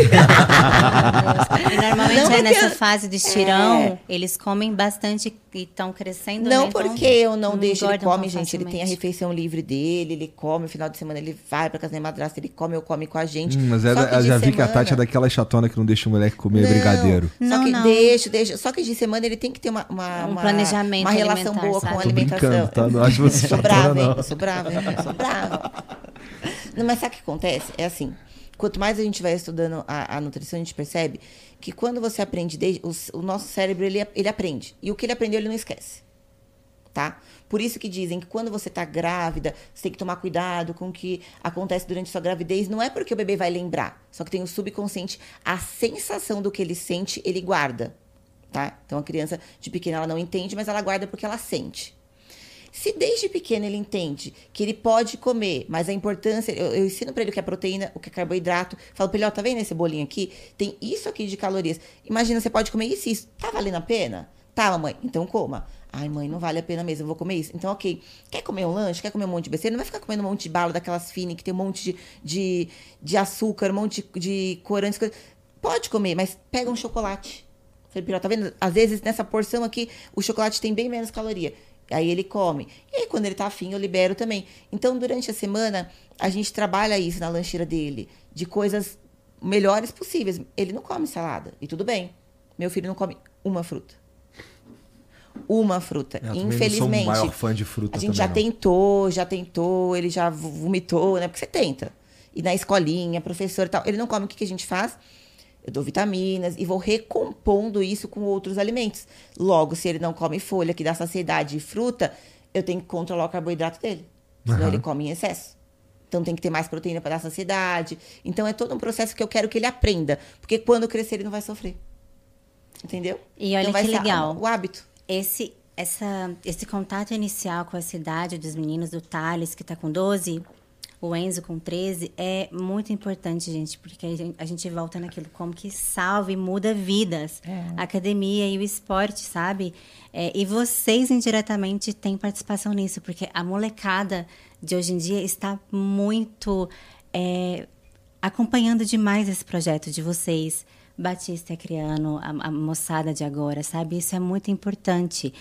E normalmente Não, é porque- nessa fase de estirão, É. eles comem bastante e estão crescendo. Não né? Então, porque eu não deixo, ele come, gente. Ele tem a facilmente. refeição livre dele, ele come, no final de semana ele vai pra casa da minha madrasta, ele come, eu come com a gente. Hum, mas é Só da- já vi que a Tati é daquela chatona que não deixa o moleque comer Não, brigadeiro. Só Não, que não. deixa, deixa. Só que de semana ele tem que ter uma, uma, Um uma- planejamento uma relação boa sabe? com a Tô alimentação. brincando, tá? Não acho você eu sou chatona, brava, hein? não. Eu sou brava, hein? Eu sou brava. Não, mas sabe o que acontece? É assim. Quanto mais a gente vai estudando a, a nutrição, a gente percebe que quando você aprende, desde, o, o nosso cérebro ele, ele aprende. E o que ele aprendeu, ele não esquece tá? Por isso que dizem que quando você tá grávida, você tem que tomar cuidado com o que acontece durante sua gravidez. Não é porque o bebê vai lembrar, só que tem o subconsciente, a sensação do que ele sente, ele guarda, tá? Então a criança de pequena ela não entende, mas ela guarda porque ela sente. Se desde pequeno ele entende que ele pode comer, mas a importância, eu, eu ensino para ele o que é proteína, o que é carboidrato, falo para ele, ó, tá vendo esse bolinho aqui? Tem isso aqui de calorias. Imagina, você pode comer isso e isso. Tá valendo a pena? Tá, mamãe, então coma. Ai, mãe, não vale a pena mesmo, eu vou comer isso. Então, ok. Quer comer um lanche? Quer comer um monte de besteira? Não vai ficar comendo um monte de bala daquelas finas que tem um monte de, de, de açúcar, um monte de, de corantes. Pode comer, mas pega um chocolate. Falei, tá vendo? Às vezes, nessa porção aqui, o chocolate tem bem menos caloria. Aí ele come. E aí, quando ele tá afim, eu libero também. Então, durante a semana, a gente trabalha isso na lancheira dele. De coisas melhores possíveis. Ele não come salada. E tudo bem. Meu filho não come uma fruta. uma fruta. Eu não Infelizmente. sou o maior fã de fruta A gente já não. tentou, já tentou, ele já vomitou, né? Porque você tenta. E na escolinha, professor e tal, ele não come, o que, que a gente faz? Eu dou vitaminas e vou recompondo isso com outros alimentos. Logo, se ele não come folha, que dá saciedade e fruta, eu tenho que controlar o carboidrato dele. Senão Aham. ele come em excesso. Então tem que ter mais proteína para dar saciedade. Então é todo um processo que eu quero que ele aprenda. Porque quando crescer, ele não vai sofrer. Entendeu? E olha então vai que ser legal. O hábito. Esse, essa, esse contato inicial com a cidade dos meninos, do Thales, que está com 12, o Enzo com 13, é muito importante, gente, porque a gente, volta naquilo, como que salva e muda vidas. A academia e o esporte, sabe? É, e vocês, indiretamente, têm participação nisso, porque a molecada de hoje em dia está muito é, acompanhando demais esse projeto de vocês. Batista Criano, a, a moçada de agora, sabe? Isso é muito importante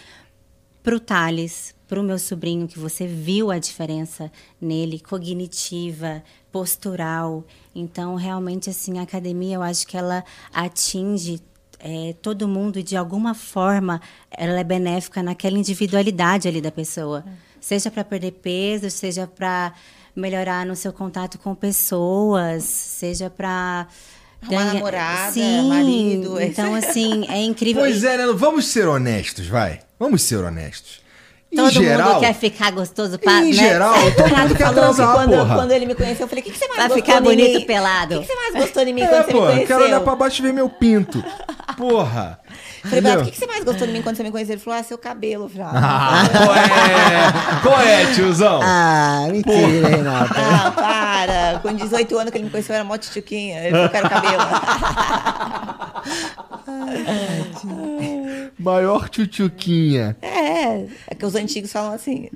para o Thales, para o meu sobrinho, que você viu a diferença nele, cognitiva, postural. Então, realmente, assim, a academia, eu acho que ela atinge é, todo mundo e, de alguma forma, ela é benéfica naquela individualidade ali da pessoa. Seja para perder peso, seja para melhorar no seu contato com pessoas, seja para... Arrumar namorada, marido, é Então, assim, é incrível. Pois é, né? Vamos ser honestos, vai. Vamos ser honestos. Em Todo geral, mundo quer ficar gostoso pra, em né? geral, todo mundo quer falou que transar, quando, porra. quando ele me conheceu, eu falei: o que, que você mais Pra gostou ficar de bonito mim? pelado. O que, que você mais gostou de mim É, quando você me conheceu? quero olhar pra baixo e ver meu pinto. Porra. Falei? Beto, o que, que você mais gostou de mim quando você me conheceu? Ele falou: ah, seu cabelo. Eu falei, Ah, ah, qual é? Qual é, tiozão? Ah, mentira, Renata. não, para. Com 18 anos que ele me conheceu, eu era mó tchutchuquinha. Ele falou: quero cabelo. Maior tchutchuquinha. é, é que os antigos falam assim.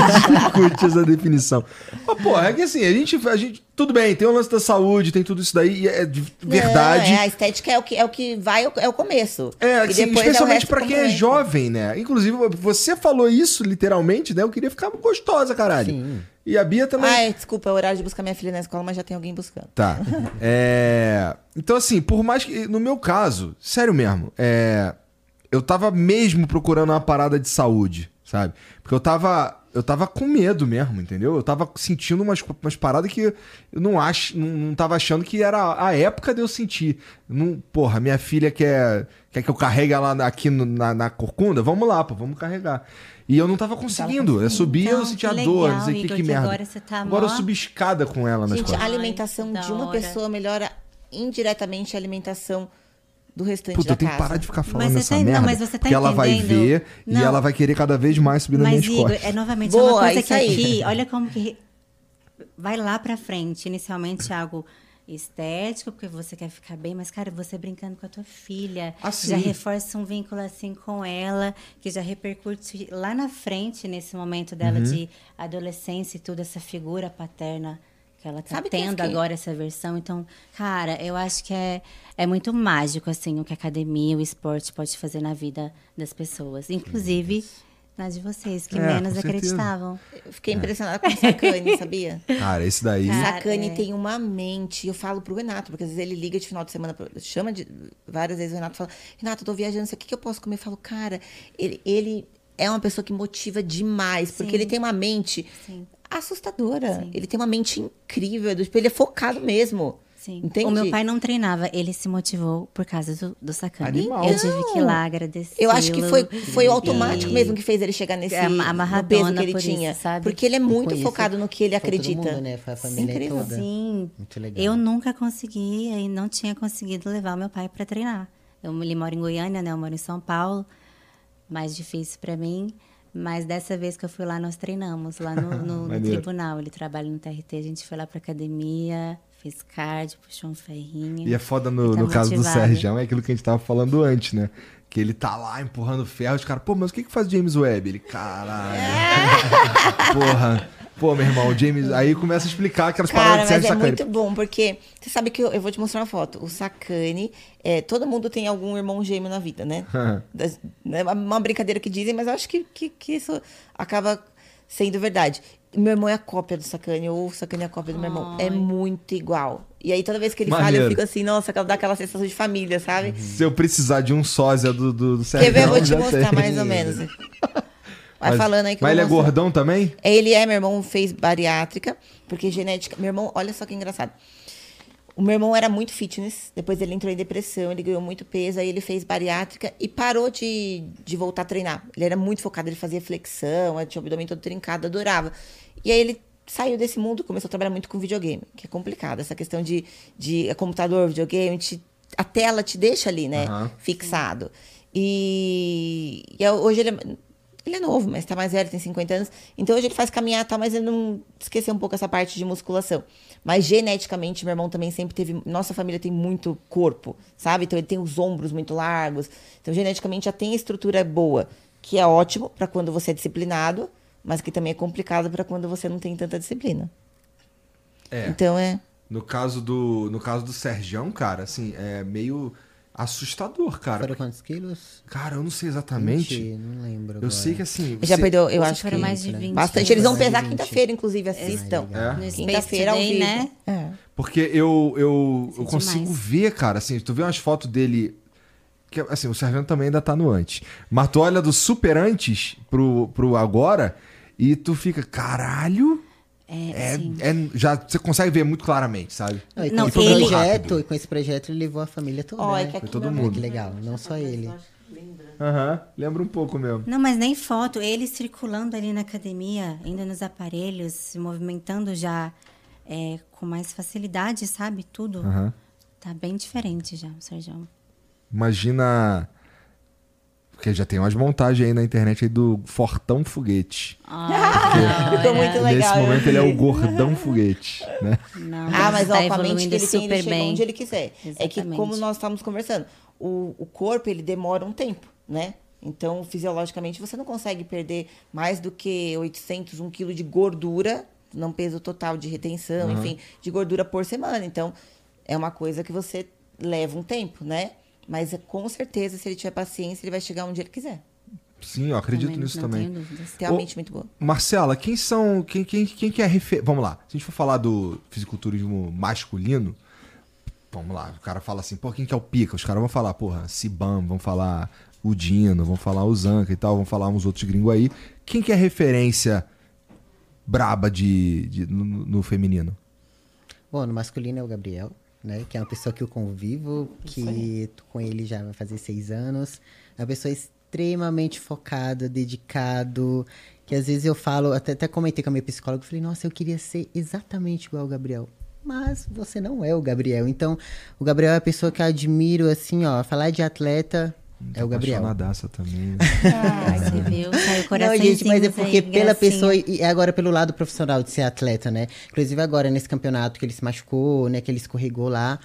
Curte essa definição. Mas, porra, é que assim, a gente, a gente. Tudo bem, tem o lance da saúde, tem tudo isso daí, e é de verdade. Não, é, a estética é o que, é o que vai, é o começo. É, assim, é especialmente resto pra quem é jovem, né? Inclusive, você falou isso literalmente, né? Eu queria ficar gostosa, caralho. Sim. E a Bia também. Ai, desculpa, é o horário de buscar minha filha na escola, mas já tem alguém buscando. Tá. É, Então, assim, por mais que. No meu caso, sério mesmo, é... eu tava mesmo procurando uma parada de saúde, sabe? Porque eu tava. Eu tava com medo mesmo, entendeu? Eu tava sentindo umas, umas paradas que eu não, acho, não, não tava achando que era a época de eu sentir. Não, porra, minha filha quer, quer que eu carregue ela aqui no- na, na corcunda? Vamos lá, pô, vamos carregar. E eu não tava conseguindo. Eu subia, eu Então, sentia que dor, legal, não sei o que, Igor, que que merda. agora você tá Agora eu subi escada com ela nas Gente, costas. a alimentação Ai, de uma pessoa melhora indiretamente a alimentação do restante Puta, da eu tenho que casa. parar de ficar falando Mas você essa tá- não, merda. mas você tá porque ela vai entendendo? ver e Não. ela vai querer cada vez mais subir nas Mas, minhas Igor, costas. é novamente Boa, é uma coisa isso que aí. aqui, olha como que vai lá pra frente. Inicialmente algo estético, porque você quer ficar bem, mas, cara, você brincando com a tua filha, Ah, sim. já reforça um vínculo assim com ela, que já repercute lá na frente, nesse momento dela Uhum. de adolescência e tudo, essa figura paterna que ela tá Sabe tendo agora, essa versão. Então, cara, eu acho que é, é muito mágico, assim, o que a academia, o esporte pode fazer na vida das pessoas. Inclusive, na de vocês, que É, menos acreditavam. Eu fiquei impressionada com o Sacani, sabia? Cara, esse daí. O Cara, Sacani é. tem uma mente. Eu falo pro Renato, porque às vezes ele liga de final de semana, pro- chama de várias vezes o Renato fala: Renato, eu tô viajando, sei o que, que eu posso comer? Eu falo, cara, ele, ele é uma pessoa que motiva demais, porque Sim. ele tem uma mente Sim. Assustadora. Sim. Ele tem uma mente incrível, do- tipo, ele é focado mesmo. Sim. Entende? O meu pai não treinava, ele se motivou por causa do, do. Animal. Eu tive que ir lá agradecer. Eu acho que foi, foi o automático E- mesmo que fez ele chegar nesse É, a no peso que ele por isso, tinha. sabe? Porque ele é muito focado no que ele foi todo acredita. mundo, né? Foi a família Incrível. toda. Sim. Muito legal. Eu nunca conseguia e não tinha conseguido levar meu pai para treinar. Eu, ele mora em Goiânia, né? Eu moro em São Paulo. Mais difícil para mim. Mas dessa vez que eu fui lá, nós treinamos lá no, no- no tribunal. Ele trabalha no TRT, a gente foi lá pra academia, fez cardio, puxou um ferrinho. E é foda no, tá no caso do. Sérgio, é aquilo que a gente tava falando antes, né? Que ele tá lá empurrando ferro, os caras, pô, mas o que que faz James Webb? Ele, caralho. Porra. Pô, meu irmão, o James. Aí começa a explicar aquelas Cara, paradas de Sérgio é Sacani. muito bom, porque você sabe que eu, eu vou te mostrar uma foto. O Sacani, é, todo mundo tem algum irmão gêmeo na vida, né? É uma- brincadeira que dizem, mas eu acho que, que, que isso acaba sendo verdade. Meu irmão é a cópia do Sacani, ou o Sacani é a cópia do meu irmão. É muito igual. E aí toda vez que ele Maneiro. fala, eu fico assim, nossa, dá aquela sensação de família, sabe? Se eu precisar de um sósia do, do, do Sérgio, Quer ver? Eu vou te mostrar tem. mais ou menos. Vai Mas- falando aí que Mas ele é mostrar. gordão também? Ele é, meu irmão fez bariátrica, porque genética. Meu irmão, olha só que engraçado. O meu irmão era muito fitness, depois ele entrou em depressão, ele ganhou muito peso, aí ele fez bariátrica e parou de, de voltar a treinar. Ele era muito focado, ele fazia flexão, tinha o abdômen todo trincado, adorava. E aí ele saiu desse mundo, começou a trabalhar muito com videogame, que é complicado. Essa questão de, de é computador, videogame, te- a tela te deixa ali, né? Aham. Fixado. E, e hoje ele é, ele é novo, mas tá mais velho, tem 50 anos. Então hoje ele faz caminhar e tal, mas ele não esqueceu um pouco essa parte de musculação. Mas geneticamente, meu irmão também sempre teve. Nossa família tem muito corpo, sabe? Então ele tem os ombros muito largos. Então geneticamente já tem estrutura boa, que é ótimo para quando você é disciplinado, mas que também é complicado para quando você não tem tanta disciplina. É. Então é. No caso do, no caso do Sergião, cara, assim, é meio assustador, cara. Foram quantos quilos? Cara, eu não sei exatamente. 20, não lembro. Eu sei que assim. Já você- perdeu, eu Hoje acho foram que. mais de 20 Bastante. Eles vão pesar 20. quinta-feira, inclusive, assistam. É. No Space Quinta-feira ao vivo. né? É. Porque eu, eu, eu é consigo demais. ver, cara, assim, tu vê umas fotos dele. Que, assim, o Sérgio também ainda tá no antes. Mas tu olha do super antes pro, pro agora e tu fica, caralho. É, É, assim, é- já você consegue ver muito claramente, sabe? Não, e com Não, esse ele- projeto, e com esse projeto ele levou a família toda. Né? aqui Foi todo mundo. Que legal, não só ele. Aham, lembra um pouco mesmo. Não, mas nem foto. Ele circulando ali na academia, indo nos aparelhos, se movimentando já é, com mais facilidade, sabe? Tudo. Aham. Tá bem diferente já, o Sérgio. Imagina. Porque já tem umas montagens aí na internet aí do Fortão Foguete. Ah, Ficou muito legal. Nesse momento ele é o Gordão Foguete, né? Não, Ah, mas tá ó, com a mente evoluindo que ele tem, ele super chega bem. onde ele quiser. É que, Exatamente. como nós estávamos conversando, o, o corpo, ele demora um tempo, né? Então, fisiologicamente, você não consegue perder mais do que 800, 1 quilo de gordura, não peso total de retenção, enfim, de gordura por semana. Então, é uma coisa que você leva um tempo, né? Mas, é, com certeza, se ele tiver paciência, ele vai chegar onde ele quiser. Sim, eu acredito Também, nisso não também. tenho dúvidas. Tem uma mente muito boa. Marcela, quem são. Quem, quem, quem que é refer... Vamos lá. Se a gente for falar do fisiculturismo masculino, vamos lá. O cara fala assim, pô, quem que é o pica? Os caras vão falar, porra, Sibam, vão falar o Dino, vão falar o Zanca e tal, vão falar uns outros gringos aí. Quem que é referência braba de, de- no, no feminino? Bom, no masculino é o Gabriel, né? Que é uma pessoa que eu convivo, que tô com ele já vai fazer seis anos. É uma pessoa extremamente focada, dedicado. Que às vezes eu falo, até, até comentei com a minha psicóloga, falei, nossa, eu queria ser exatamente igual ao Gabriel. Mas você não é o Gabriel. Então, o Gabriel é a pessoa que eu admiro, assim, ó. Falar de atleta é o Gabriel. Apaixonadaça também. Ah, você viu? Saiu Não, coraçãozinho. gente, mas é porque pela gracinha. pessoa e e agora pelo lado profissional de ser atleta, né? Inclusive agora nesse campeonato que ele se machucou, né? Que ele escorregou lá.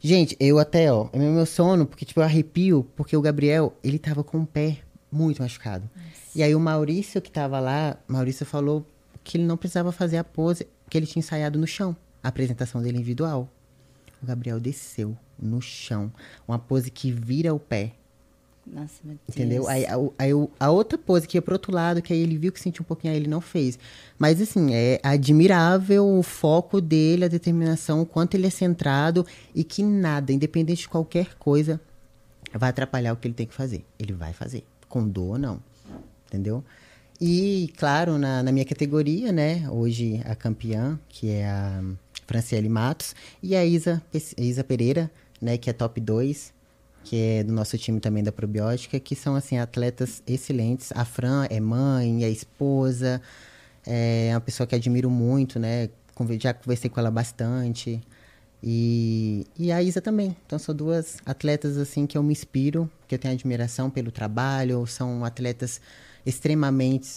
Gente, eu até, ó, é meu sono, porque tipo, eu arrepio, porque o Gabriel, ele tava com o pé muito machucado. E aí o Maurício que tava lá, Maurício falou que ele não precisava fazer a pose, que ele tinha ensaiado no chão, a apresentação dele individual. O Gabriel desceu no chão, uma pose que vira o pé. Nossa, meu Deus. Entendeu? Aí, a, outra pose que ia pro outro lado, que aí ele viu que sentiu um pouquinho, aí ele não fez. Mas assim, é admirável o foco dele, a determinação, o quanto ele é centrado e que nada, independente de qualquer coisa, vai atrapalhar o que ele tem que fazer. Ele vai fazer, com dor ou não. Entendeu? E, claro, na, na minha categoria, né? Hoje a campeã, que é a Franciele Matos, e a Isa, Isa Pereira, né? Que é top 2, que é do nosso time também da probiótica, que são, assim, atletas excelentes. A Fran é mãe, é esposa, é uma pessoa que admiro muito, né? Já conversei com ela bastante. E, e a Isa também. Então são duas atletas assim que eu me inspiro, que eu tenho admiração pelo trabalho, são atletas extremamente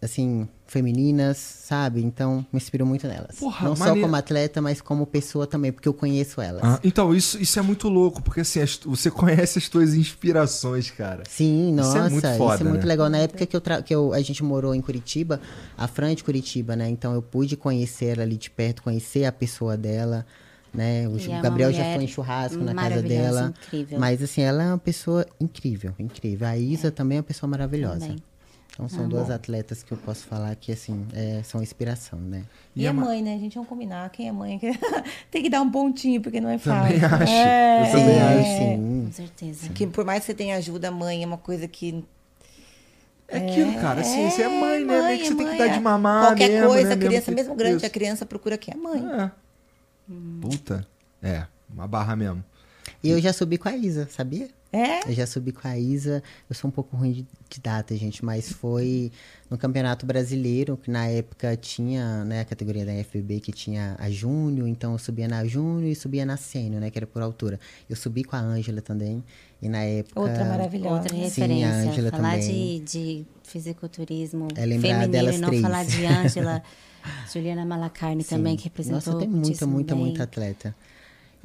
assim femininas, sabe? Então me inspiro muito nelas. Porra, Não só como atleta, mas como pessoa também, porque eu conheço elas. Ah, então, isso, isso é muito louco, porque assim, as- você conhece as tuas inspirações, cara. Sim, Isso é nossa, muito isso é foda, muito né? legal. Na época que, eu tra- que eu, a gente morou em Curitiba, a Fran é de Curitiba, né? Então eu pude conhecer ela ali de perto, conhecer a pessoa dela, né? O, E é Gabriel já foi em churrasco na casa dela. incrível. Mas assim, ela é uma pessoa incrível, incrível. A Isa também é uma pessoa maravilhosa. Também. Então são Ah, duas bom. atletas que eu posso falar que assim é, são inspiração, né? E, a a ma- mãe, né? A gente vamos combinar. Quem é mãe? Tem que dar um pontinho, porque não é Também fácil. acho. É, Eu também é. acho. sim. Com certeza. Que por mais que você tenha ajuda, a mãe é uma coisa que. É aquilo, cara. Assim, você é mãe, né? Meio que você tem que mãe, dar é. de mamar Qualquer mesmo, coisa, né? a criança, que- mesmo grande, Isso. a criança procura quem? A mãe. É. Puta. É, uma barra mesmo. E eu já subi com a Isa, sabia? É? Eu já subi com a Isa. Eu sou um pouco ruim de, de data, gente, mas foi no Campeonato Brasileiro, que na época tinha né, a categoria da FBB que tinha a Júnior, então eu subia na Júnior e subia na Sênior, né, que era por altura. Eu subi com a Ângela também, e na época... Outra maravilhosa. Outra Sim, a referência. Ângela falar também. de, de fisiculturismo É lembrar feminino delas e não três. falar de Ângela, Juliana Malacarne também, que representou Nossa, tem muita, muita, bem. muita atleta.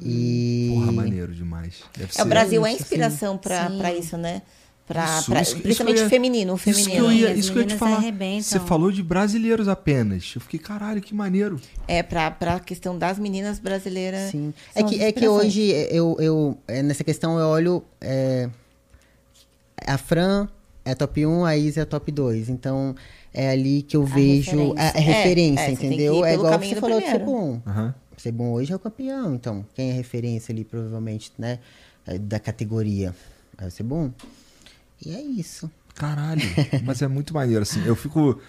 E... Porra, maneiro demais. Deve É, o Brasil é isso, inspiração pra, pra isso, né? Pra, Isso, pra- isso que- principalmente isso ia- feminino, o Isso que eu feminino. ia, isso que eu ia te falar. arrebentam. Você falou de brasileiros apenas. Eu fiquei, caralho, que maneiro. É pra, pra questão das meninas brasileiras. Sim. É que, é que hoje eu, eu é, nessa questão eu olho é, a Fran é top 1, a Isa é top 2. Então é ali que eu vejo a, a referência. referência, É, é, entendeu? É igual você falou do primeiro. Sebum. Aham. Sebum hoje é o campeão, então quem é referência ali provavelmente, né, é, da categoria? É o Sebum. E é isso. Caralho. Mas é muito maneiro, assim. Eu fico.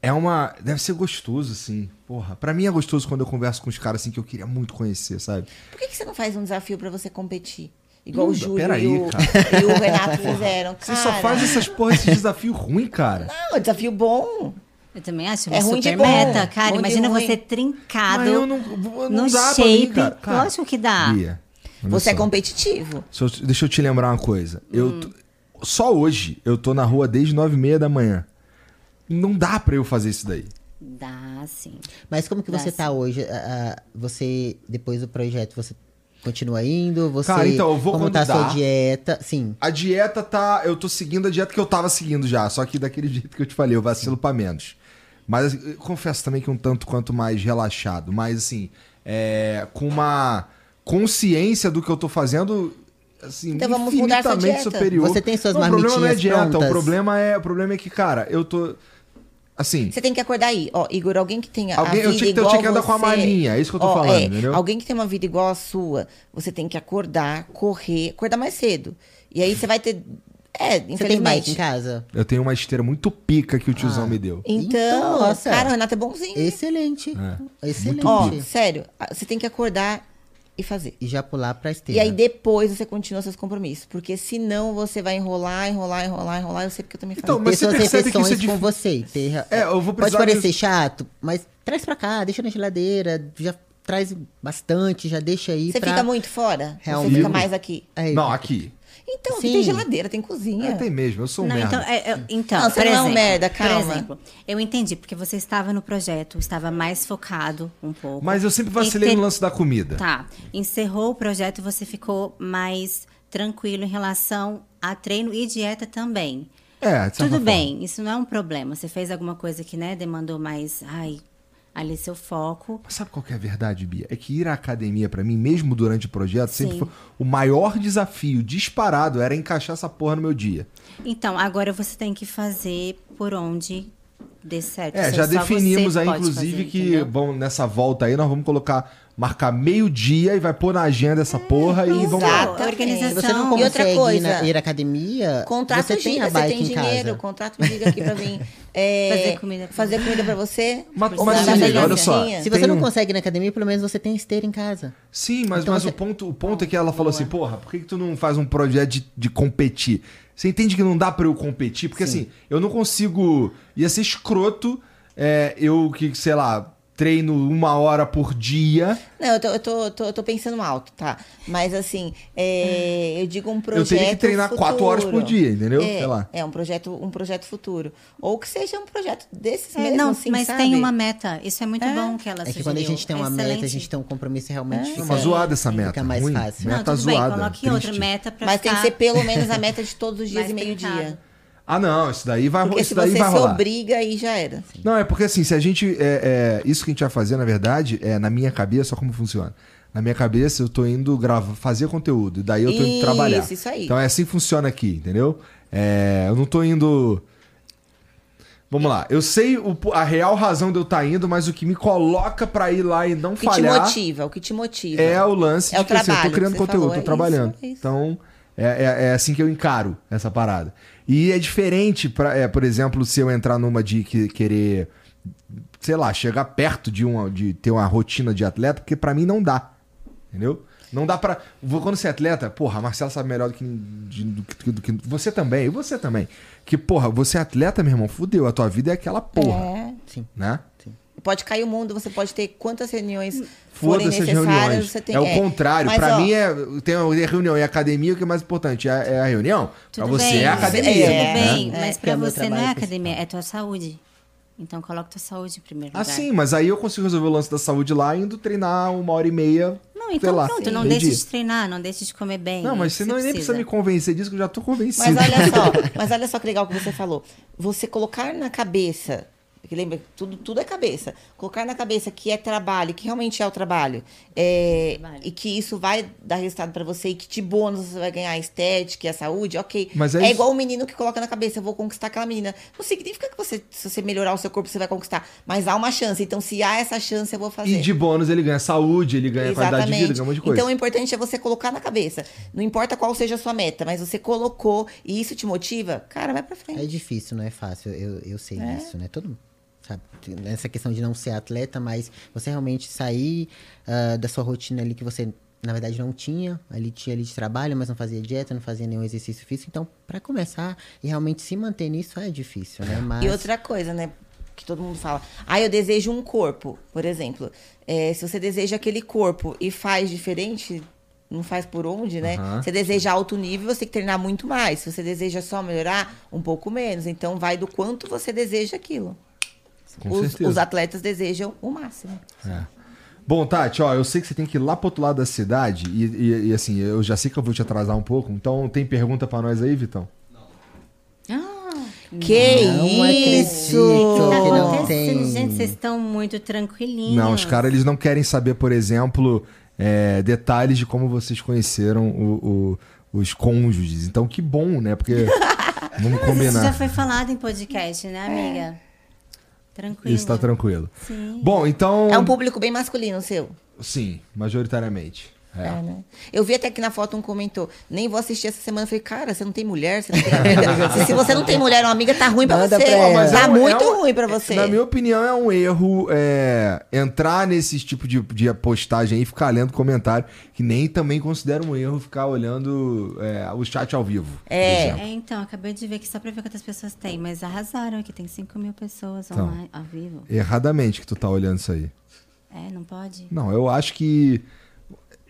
É uma. Deve ser gostoso, assim. Porra. Pra mim é gostoso quando eu converso com os caras assim que eu queria muito conhecer, sabe? Por que, que você não faz um desafio pra você competir? Igual o Júlio peraí, e, o, cara. e o Renato fizeram. Você Cara, só faz essas porra, esse desafio ruim, cara. Não, é desafio bom. Eu também acho É uma ruim de super bom, meta, cara. bom Imagina ruim. você trincado Mas eu não, não no dá shape. pra mim, cara. cara. Lógico que dá. Bia, Você é só. competitivo. Se eu- deixa eu te lembrar uma coisa. Eu tô- só hoje eu tô na rua desde nove e meia da manhã. Não dá pra eu fazer isso daí. Dá, sim. Mas como que Dá você sim. tá hoje? Você, depois do projeto, você continua indo? Você, Cara, então, eu vou como tá a sua dieta? Sim. A dieta tá. Eu tô seguindo a dieta que eu tava seguindo já, só que daquele jeito que eu te falei, eu vacilo pra menos. Mas eu confesso também que um tanto quanto mais relaxado, mas assim, é, com uma consciência do que eu tô fazendo, assim, Então vamos infinitamente superior. Você tem suas não, o problema não é marmitinhas dieta, o prontas? problema é, o problema é que, cara, eu tô assim, Você tem que acordar aí. Ó, Igor, alguém que tenha Alguém- a eu vida tinha que- eu igual tinha que andar com a você- malinha, é isso que eu tô Ó, falando, é, entendeu? Alguém que tem uma vida igual a sua, você tem que acordar, correr, acordar mais cedo. E aí você vai ter... É, Você tem bike infelizmente. em casa? eu tenho uma esteira muito pica que o tiozão Ah. me deu. Então, Então, nossa. cara, o Renato é bonzinho. Excelente. É. Excelente. Ó, sério, a- você tem que acordar e fazer. E já pular pra esteira. E aí depois você continua seus compromissos. Porque senão você vai enrolar, enrolar, enrolar, enrolar. Eu sei porque eu também faço. Então, mas ter você percebe que isso é com você. Ter... É, eu vou Pode precisar parecer de- chato, mas traz pra cá, deixa na geladeira, já traz bastante, já deixa aí você pra... fica muito fora? Realmente. Você fica mais aqui? Aí, Não, aqui. Então, Sim. tem geladeira, tem cozinha. É, tem mesmo, eu sou um Não, merda. então, é, é, então Não, você por não é um exemplo, merda, calma. Por exemplo, eu entendi, porque você estava no projeto, estava mais focado um pouco. Mas eu sempre vacilei no lance da comida. Tá. Encerrou o projeto e você ficou mais tranquilo em relação a treino e dieta também. É, de certa Tudo forma. bem, isso não é um problema. Você fez alguma coisa que, né, demandou mais, ai, ali seu foco. Mas sabe qual que é a verdade, Bia? É que ir à academia, pra mim, mesmo durante o projeto, sempre Sim. foi o maior desafio disparado era encaixar essa porra no meu dia. Então, agora você tem que fazer por onde dê certo. É, já definimos aí, inclusive, fazer, que entendeu? vão, nessa volta aí nós vamos colocar, marcar meio-dia e vai pôr na agenda essa porra e vamos lá. Organização. Você não E outra coisa, na, ir à academia, Contrato você tem giga, você tem em dinheiro, casa. contrato giga aqui pra vir. É, Fazer comida pra fazer comida pra você. Mas, mas assim, na olha só. Sim, Se você não um- consegue ir na academia, pelo menos você tem esteira em casa. Sim, mas, Então mas você- o, ponto, o ponto é que ela falou assim, porra, por que, que tu não faz um projeto de, de competir? Você entende que não dá pra eu competir? Porque assim, eu não consigo. Ia ser escroto é, eu que, sei lá, treino uma hora por dia. Não, eu tô, eu tô, tô, tô pensando alto, tá? Mas assim, é, eu digo um projeto. Eu teria que treinar futuro. quatro horas por dia, entendeu? É, Sei lá. é um projeto, um projeto futuro. Ou que seja um projeto desses É, mesmo, não, assim, mas sabe? tem uma meta. Isso é muito É. bom que ela É que quando a sugeriu. gente tem É uma meta, a excelente. gente tem um compromisso realmente. Não, fica- mas zoada essa meta. Fica mais ruim. fácil. Não, Meta tudo bem, zoada. coloque triste. outra meta pra Mas tem que ficar ser pelo menos a meta de todos os dias mais e meio-dia. Ah, não, isso daí vai, Porque isso se daí você vai se rolar. obriga, aí já era. Não, é porque assim, se a gente. É, é, isso que a gente vai fazer, na verdade, é na minha cabeça, olha como funciona. Na minha cabeça, eu tô indo gravar, fazer conteúdo, e daí eu tô indo Isso, trabalhar. isso aí. Então é assim que funciona aqui, entendeu? É, eu não tô indo. Vamos lá. Eu sei o- a real razão de eu estar indo, mas o que me coloca pra ir lá e não O que falhar te motiva, o que te motiva. é o lance É de o que assim, eu tô trabalho criando que você conteúdo, falou, tô é trabalhando. isso, é isso. Então, é, é- é assim que eu encaro essa parada. E é diferente, pra, é, por exemplo, se eu entrar numa de que- querer, sei lá, chegar perto de, uma, de ter uma rotina de atleta, porque pra mim não dá. Entendeu? Não dá pra. Quando você é atleta, porra, a Marcela sabe melhor do que, de- do que- do que- Você também, e você também. Que, porra, você é atleta, meu irmão, fudeu. A tua vida é aquela porra. É. Sim. Né? Pode cair o mundo, você pode ter quantas reuniões forem necessárias. reuniões. Você tem, é o contrário. Mas, Pra ó, mim, é, tem a reunião e academia, o que é mais importante? É, é a reunião. pra Tudo você bem, é a academia. Tudo É, bem, né? mas é o meu você não é trabalho academia, é tua saúde. Então coloca tua saúde em primeiro Ah, lugar. sim, mas aí eu consigo resolver o lance da saúde lá indo treinar uma hora e meia. Não, sei então lá, pronto, não meio-dia. deixe de treinar, não deixe de comer bem. Não, é mas você não, nem precisa me convencer disso, que eu já tô convencido. Mas olha só, mas olha só que legal que você falou. Você colocar na cabeça, que lembra, tudo, tudo é cabeça. Colocar na cabeça que é trabalho, que realmente é o trabalho, é, Trabalho. e que isso vai dar resultado pra você e que de bônus você vai ganhar a estética e a saúde, ok. Mas é é isso- igual o menino que coloca na cabeça, eu vou conquistar aquela menina. Não significa que você, se você melhorar o seu corpo, você vai conquistar. Mas há uma chance. Então, se há essa chance, eu vou fazer. E de bônus ele ganha saúde, ele ganha qualidade de vida, ganha um monte de coisa. Então o importante é você colocar na cabeça. Não importa qual seja a sua meta, mas você colocou e isso te motiva, cara, vai pra É frente. difícil, não é fácil. Eu, eu sei É. disso, né? Todo mundo sabe. Nessa questão de não ser atleta, mas você realmente sair ah, da sua rotina ali que você, na verdade, não tinha. Ali tinha ali de trabalho, mas não fazia dieta, não fazia nenhum exercício físico. Então, pra começar e realmente se manter nisso é difícil, né? Mas E outra coisa, né? Que todo mundo fala. Ah, eu desejo um corpo, por exemplo. É, se você deseja aquele corpo e faz diferente, não faz por onde, né? Aham. Você deseja alto nível, você tem que treinar muito mais. Se você deseja só melhorar, um pouco menos. Então vai do quanto você deseja aquilo. Com os, certeza. os atletas desejam o máximo. É. Bom, Tati, ó, eu sei que você tem que ir lá pro outro lado da cidade e, e- e, assim, eu já sei que eu vou te atrasar um pouco, então tem pergunta pra nós aí, Vitão? Ah, Que Não isso! acredito. tá que não acontecendo, tem. gente, vocês estão muito tranquilinhos. Não, os caras eles não querem saber, por exemplo, é, detalhes de como vocês conheceram o- o- os cônjuges. Então, que bom, né? Porque vamos Mas isso combinar. já foi falado em podcast, né, amiga? Tranquilo. Isso tá tranquilo. Sim. Bom, então. É um público bem masculino o seu. Sim, majoritariamente. É. É, né? Eu vi até que na foto um comentou, nem vou assistir essa semana. Eu falei, cara, você não tem mulher, você não tem amiga. se, se você não tem mulher, uma amiga, tá ruim pra Manda você. pra ela. tá é um- muito um- ruim pra você. Na minha opinião, é um erro é, entrar nesse tipo de, de postagem aí e ficar lendo comentário, que nem também considero um erro ficar olhando é, o chat ao vivo. É. É, então, acabei de ver que só pra ver quantas pessoas tem, mas arrasaram aqui, tem 5 mil pessoas Então. online, ao vivo. Erradamente que tu tá olhando isso aí. É, não pode? Não, eu acho que.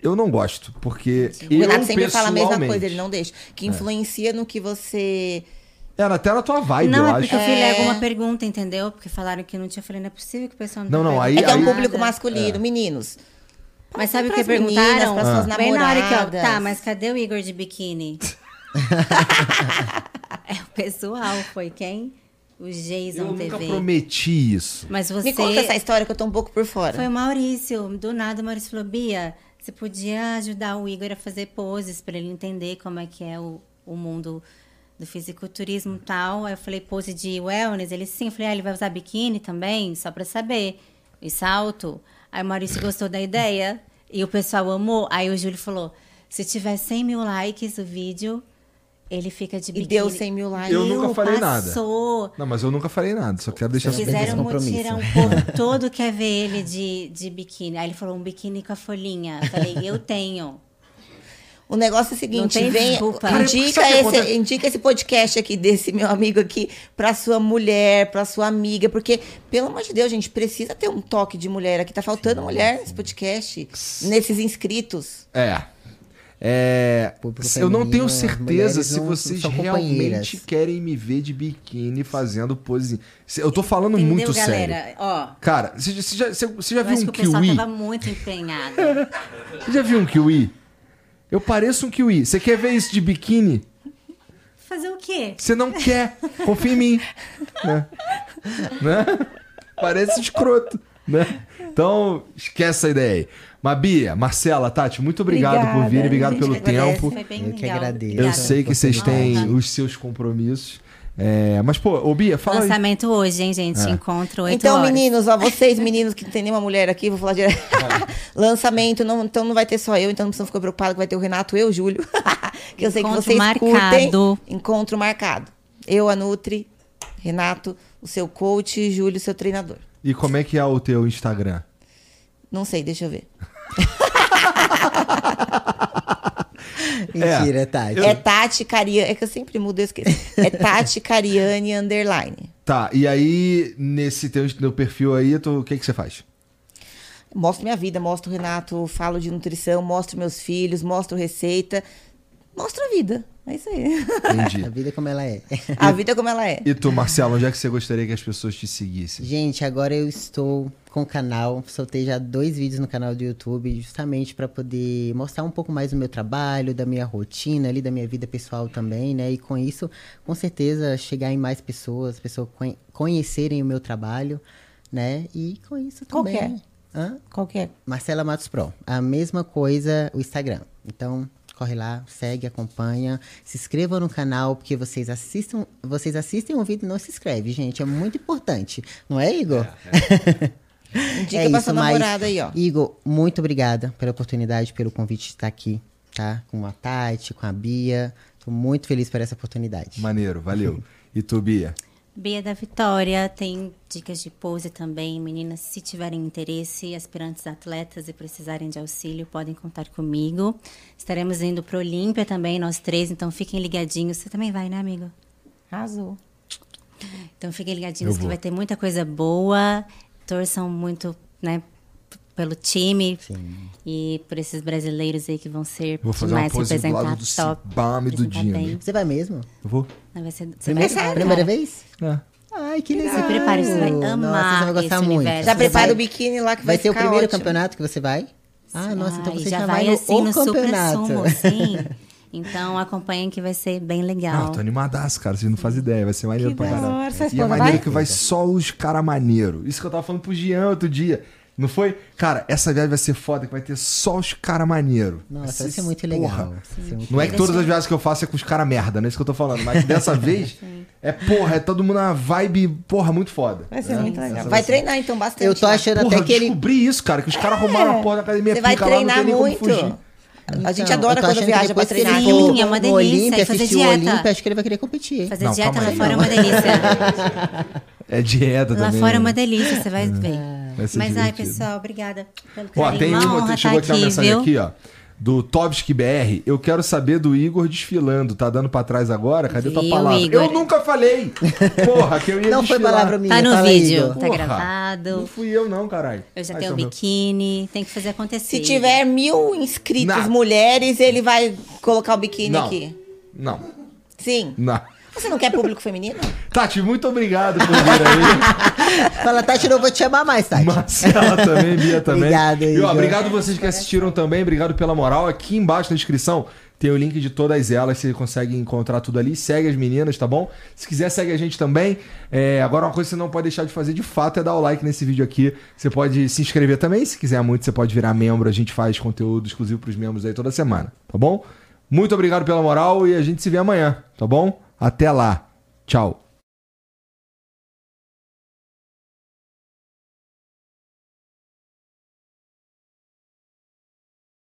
Eu não gosto, porque. O eu, Renato sempre fala a mesma pessoalmente- coisa, ele não deixa. Que influencia no que você. Era até na tua vibe, não, eu é acho. porque eu fiz É. alguma pergunta, entendeu? Porque falaram que não tinha. Eu falei, não é possível que o pessoal não Não, tá não, aí- É que é um público nada. masculino, meninos. Mas sabe o que pras perguntaram? meninas, suas Bem na hora que, ó, namoradas. tá, mas cadê o Igor de biquíni? é o pessoal, foi quem? O Jason Eu nunca TV. prometi isso. Mas você. Me conta essa história que eu tô um pouco por fora. Foi o Maurício. Do nada, o Maurício falou: Bia, você podia ajudar o Igor a fazer poses para ele entender como é que é o, o mundo do fisiculturismo e tal. Aí eu falei: pose de wellness. Ele sim. Eu falei: ah, ele vai usar biquíni também? Só para saber. E salto. Aí o Maurício gostou da ideia e o pessoal amou. Aí o Júlio falou: se tiver 100 mil likes o vídeo, ele fica de E biquíni. deu 100 mil likes. Eu nunca falei nada. passou. Não, mas eu nunca falei nada, só quero deixar Fiz- Fizeram um compromisso. mutirão, o povo todo quer ver ele de, de biquíni. Aí ele falou, um biquíni com a folhinha. Eu falei, eu tenho. O negócio é o Não seguinte, tem vem, desculpa. Cara, indica, que esse, indica esse podcast aqui desse meu amigo aqui pra sua mulher, pra sua amiga, porque, pelo amor de Deus, gente, precisa ter um toque de mulher aqui. Tá faltando mulher nesse podcast, nesses inscritos. É. É, eu não tenho certeza se vocês realmente querem me ver de biquíni fazendo pose. Eu tô falando Entendeu, muito galera? sério. Ó, Cara, você, você já, você- você já viu um que o pessoal kiwi? tava muito empenhado. Você já viu um kiwi? Eu pareço um kiwi. Você quer ver isso de biquíni? Fazer o quê? Você não quer. Confia em mim. Né? Né? Parece escroto. Né? Então, esquece essa ideia aí. Mas, Bia, Marcela, Tati, muito obrigado por Obrigada, vir, obrigado pelo que agradece. tempo. Foi bem Eu que agradeço. Eu Obrigada. sei que vocês têm os seus compromissos. É, mas, pô, ô Bia, fala aí. Lançamento hoje, hein, gente? É. Encontro 8 Então, horas. meninos, ó, vocês, meninos, que não tem nenhuma mulher aqui, vou falar direto. Lançamento, não, então não vai ter só eu, então não precisam ficar preocupados que vai ter o Renato e o Júlio. que eu sei Encontro que vocês curtem. marcado. Encontro marcado. Eu, a Nutri, Renato, o seu coach, e Júlio, o seu treinador. E como é que é o teu Instagram? Não sei, deixa eu ver. Mentira, Tati. É Tati Cariani. É que eu sempre mudo, eu esqueço. É Tati Cariani Underline. Tá, e aí, nesse teu, teu perfil aí, tu, o que que você faz? Mostro minha vida, mostro o Renato, falo de nutrição, mostro meus filhos, mostro receita. Mostro a vida. É isso aí. Entendi. A vida como ela é. A vida como ela é. E tu, Marcelo, onde é que você gostaria que as pessoas te seguissem? Gente, agora eu estou com o canal, soltei já dois vídeos no canal do YouTube, justamente para poder mostrar um pouco mais do meu trabalho, da minha rotina ali, da minha vida pessoal também, né? E com isso, com certeza, chegar em mais pessoas, pessoas conhe- conhecerem o meu trabalho, né? E com isso Qual também. que é? Hã? Qual que é? Marcela Matos Pro. A mesma coisa o Instagram. Então, corre lá, segue, acompanha, se inscreva no canal, porque vocês assistam, vocês assistem o vídeo e não se inscreve, gente. É muito importante. Não é, Igor? Indica pra sua mas, namorada aí, ó. Igor, muito obrigada pela oportunidade, pelo convite de estar aqui, tá? Com a Tati, com a Bia. Tô muito feliz por essa oportunidade. Maneiro, valeu. E tu, Bia? Bia da Vitória tem dicas de pose também. Meninas, se tiverem interesse, aspirantes atletas e precisarem de auxílio, podem contar comigo. Estaremos indo pro Olímpia também, nós três, então fiquem ligadinhos. Você também vai, né, amigo? Arrasou. Então fiquem ligadinhos que vai ter muita coisa boa. Torçam muito, né, pelo time e por esses brasileiros aí que vão ser Vou fazer uma demais pose do representar lado do top. Cibame do bem. Você vai mesmo? Eu vou? Não, vai ser, você Primeira, vai primeira vez? É. Ai, que legal. Se prepare, você vai amar Nossa, você vai gostar esse muito. universo. Já prepara vai- o biquíni lá que vai, Vai ser o primeiro ótimo. campeonato que você vai? Ah, nossa, então você já, já, vai assim no campeonato. supra-sumo, sim. Então acompanhem que vai ser bem legal. eu tô animadaço, cara. Vocês não fazem ideia. Vai ser maneiro Que pra caralho. hora. E é maneiro vai? que vai só os cara maneiro. Isso que eu tava falando pro Jean outro dia. Não foi? Cara, essa viagem vai ser foda, que vai ter só os cara maneiro. Nossa, vai ser muito legal. porra. Vai ser muito Não é que todas as viagens que eu faço é com os cara merda, não é isso que eu tô falando. Mas dessa vez, é porra, é todo mundo na vibe, porra, muito foda. Vai ser né? muito legal. Essa Vai ser- treinar então bastante. Eu tô lá. achando Porra, até que eu ele. descobri isso, cara, que os caras arrumaram a porra da academia Você vai lá, treinar como muito. fugir. A gente Então, adora quando viaja pra treinar. for Sim, é uma no delícia, Olímpia, fazer dieta. Olímpia, acho que ele vai querer competir. Fazer Não, dieta lá aí, fora é uma delícia. É dieta lá também. fora é né? uma delícia, você vai ver. Vai ser Mas ai, divertido. pessoal, obrigada pelo Ó, carinho. tem uma uma, honra chegou estar aqui uma mensagem viu? aqui, ó. Do Tovski BR. Eu quero saber do Igor desfilando. Tá dando pra trás agora? Cadê tua palavra? Igor? Eu nunca falei! Porra, que eu ia Não foi desfilar. palavra minha. Tá no fala vídeo, Igor. tá Porra, gravado. Não fui eu não, caralho. Eu já Ai, tenho o meu. biquíni, tem que fazer acontecer. Se tiver mil inscritos mulheres, ele vai colocar o biquíni Não. aqui. Não, Sim. não. Você não quer público feminino? Tati, muito obrigado por vir aí. Fala, Tati, eu não vou te chamar mais, Tati. Marcela também, Bia também. Obrigado, E ó, obrigado vocês que assistiram também, obrigado pela moral. Aqui embaixo na descrição tem o link de todas elas, você consegue encontrar tudo ali. Segue as meninas, tá bom? Se quiser, segue a gente também. É, agora, uma coisa que você não pode deixar de fazer de fato é dar o like nesse vídeo aqui. Você pode se inscrever também, se quiser muito, você pode virar membro. A gente faz conteúdo exclusivo pros membros aí toda semana, tá bom? Muito obrigado pela moral e a gente se vê amanhã, tá bom? Até lá. Tchau.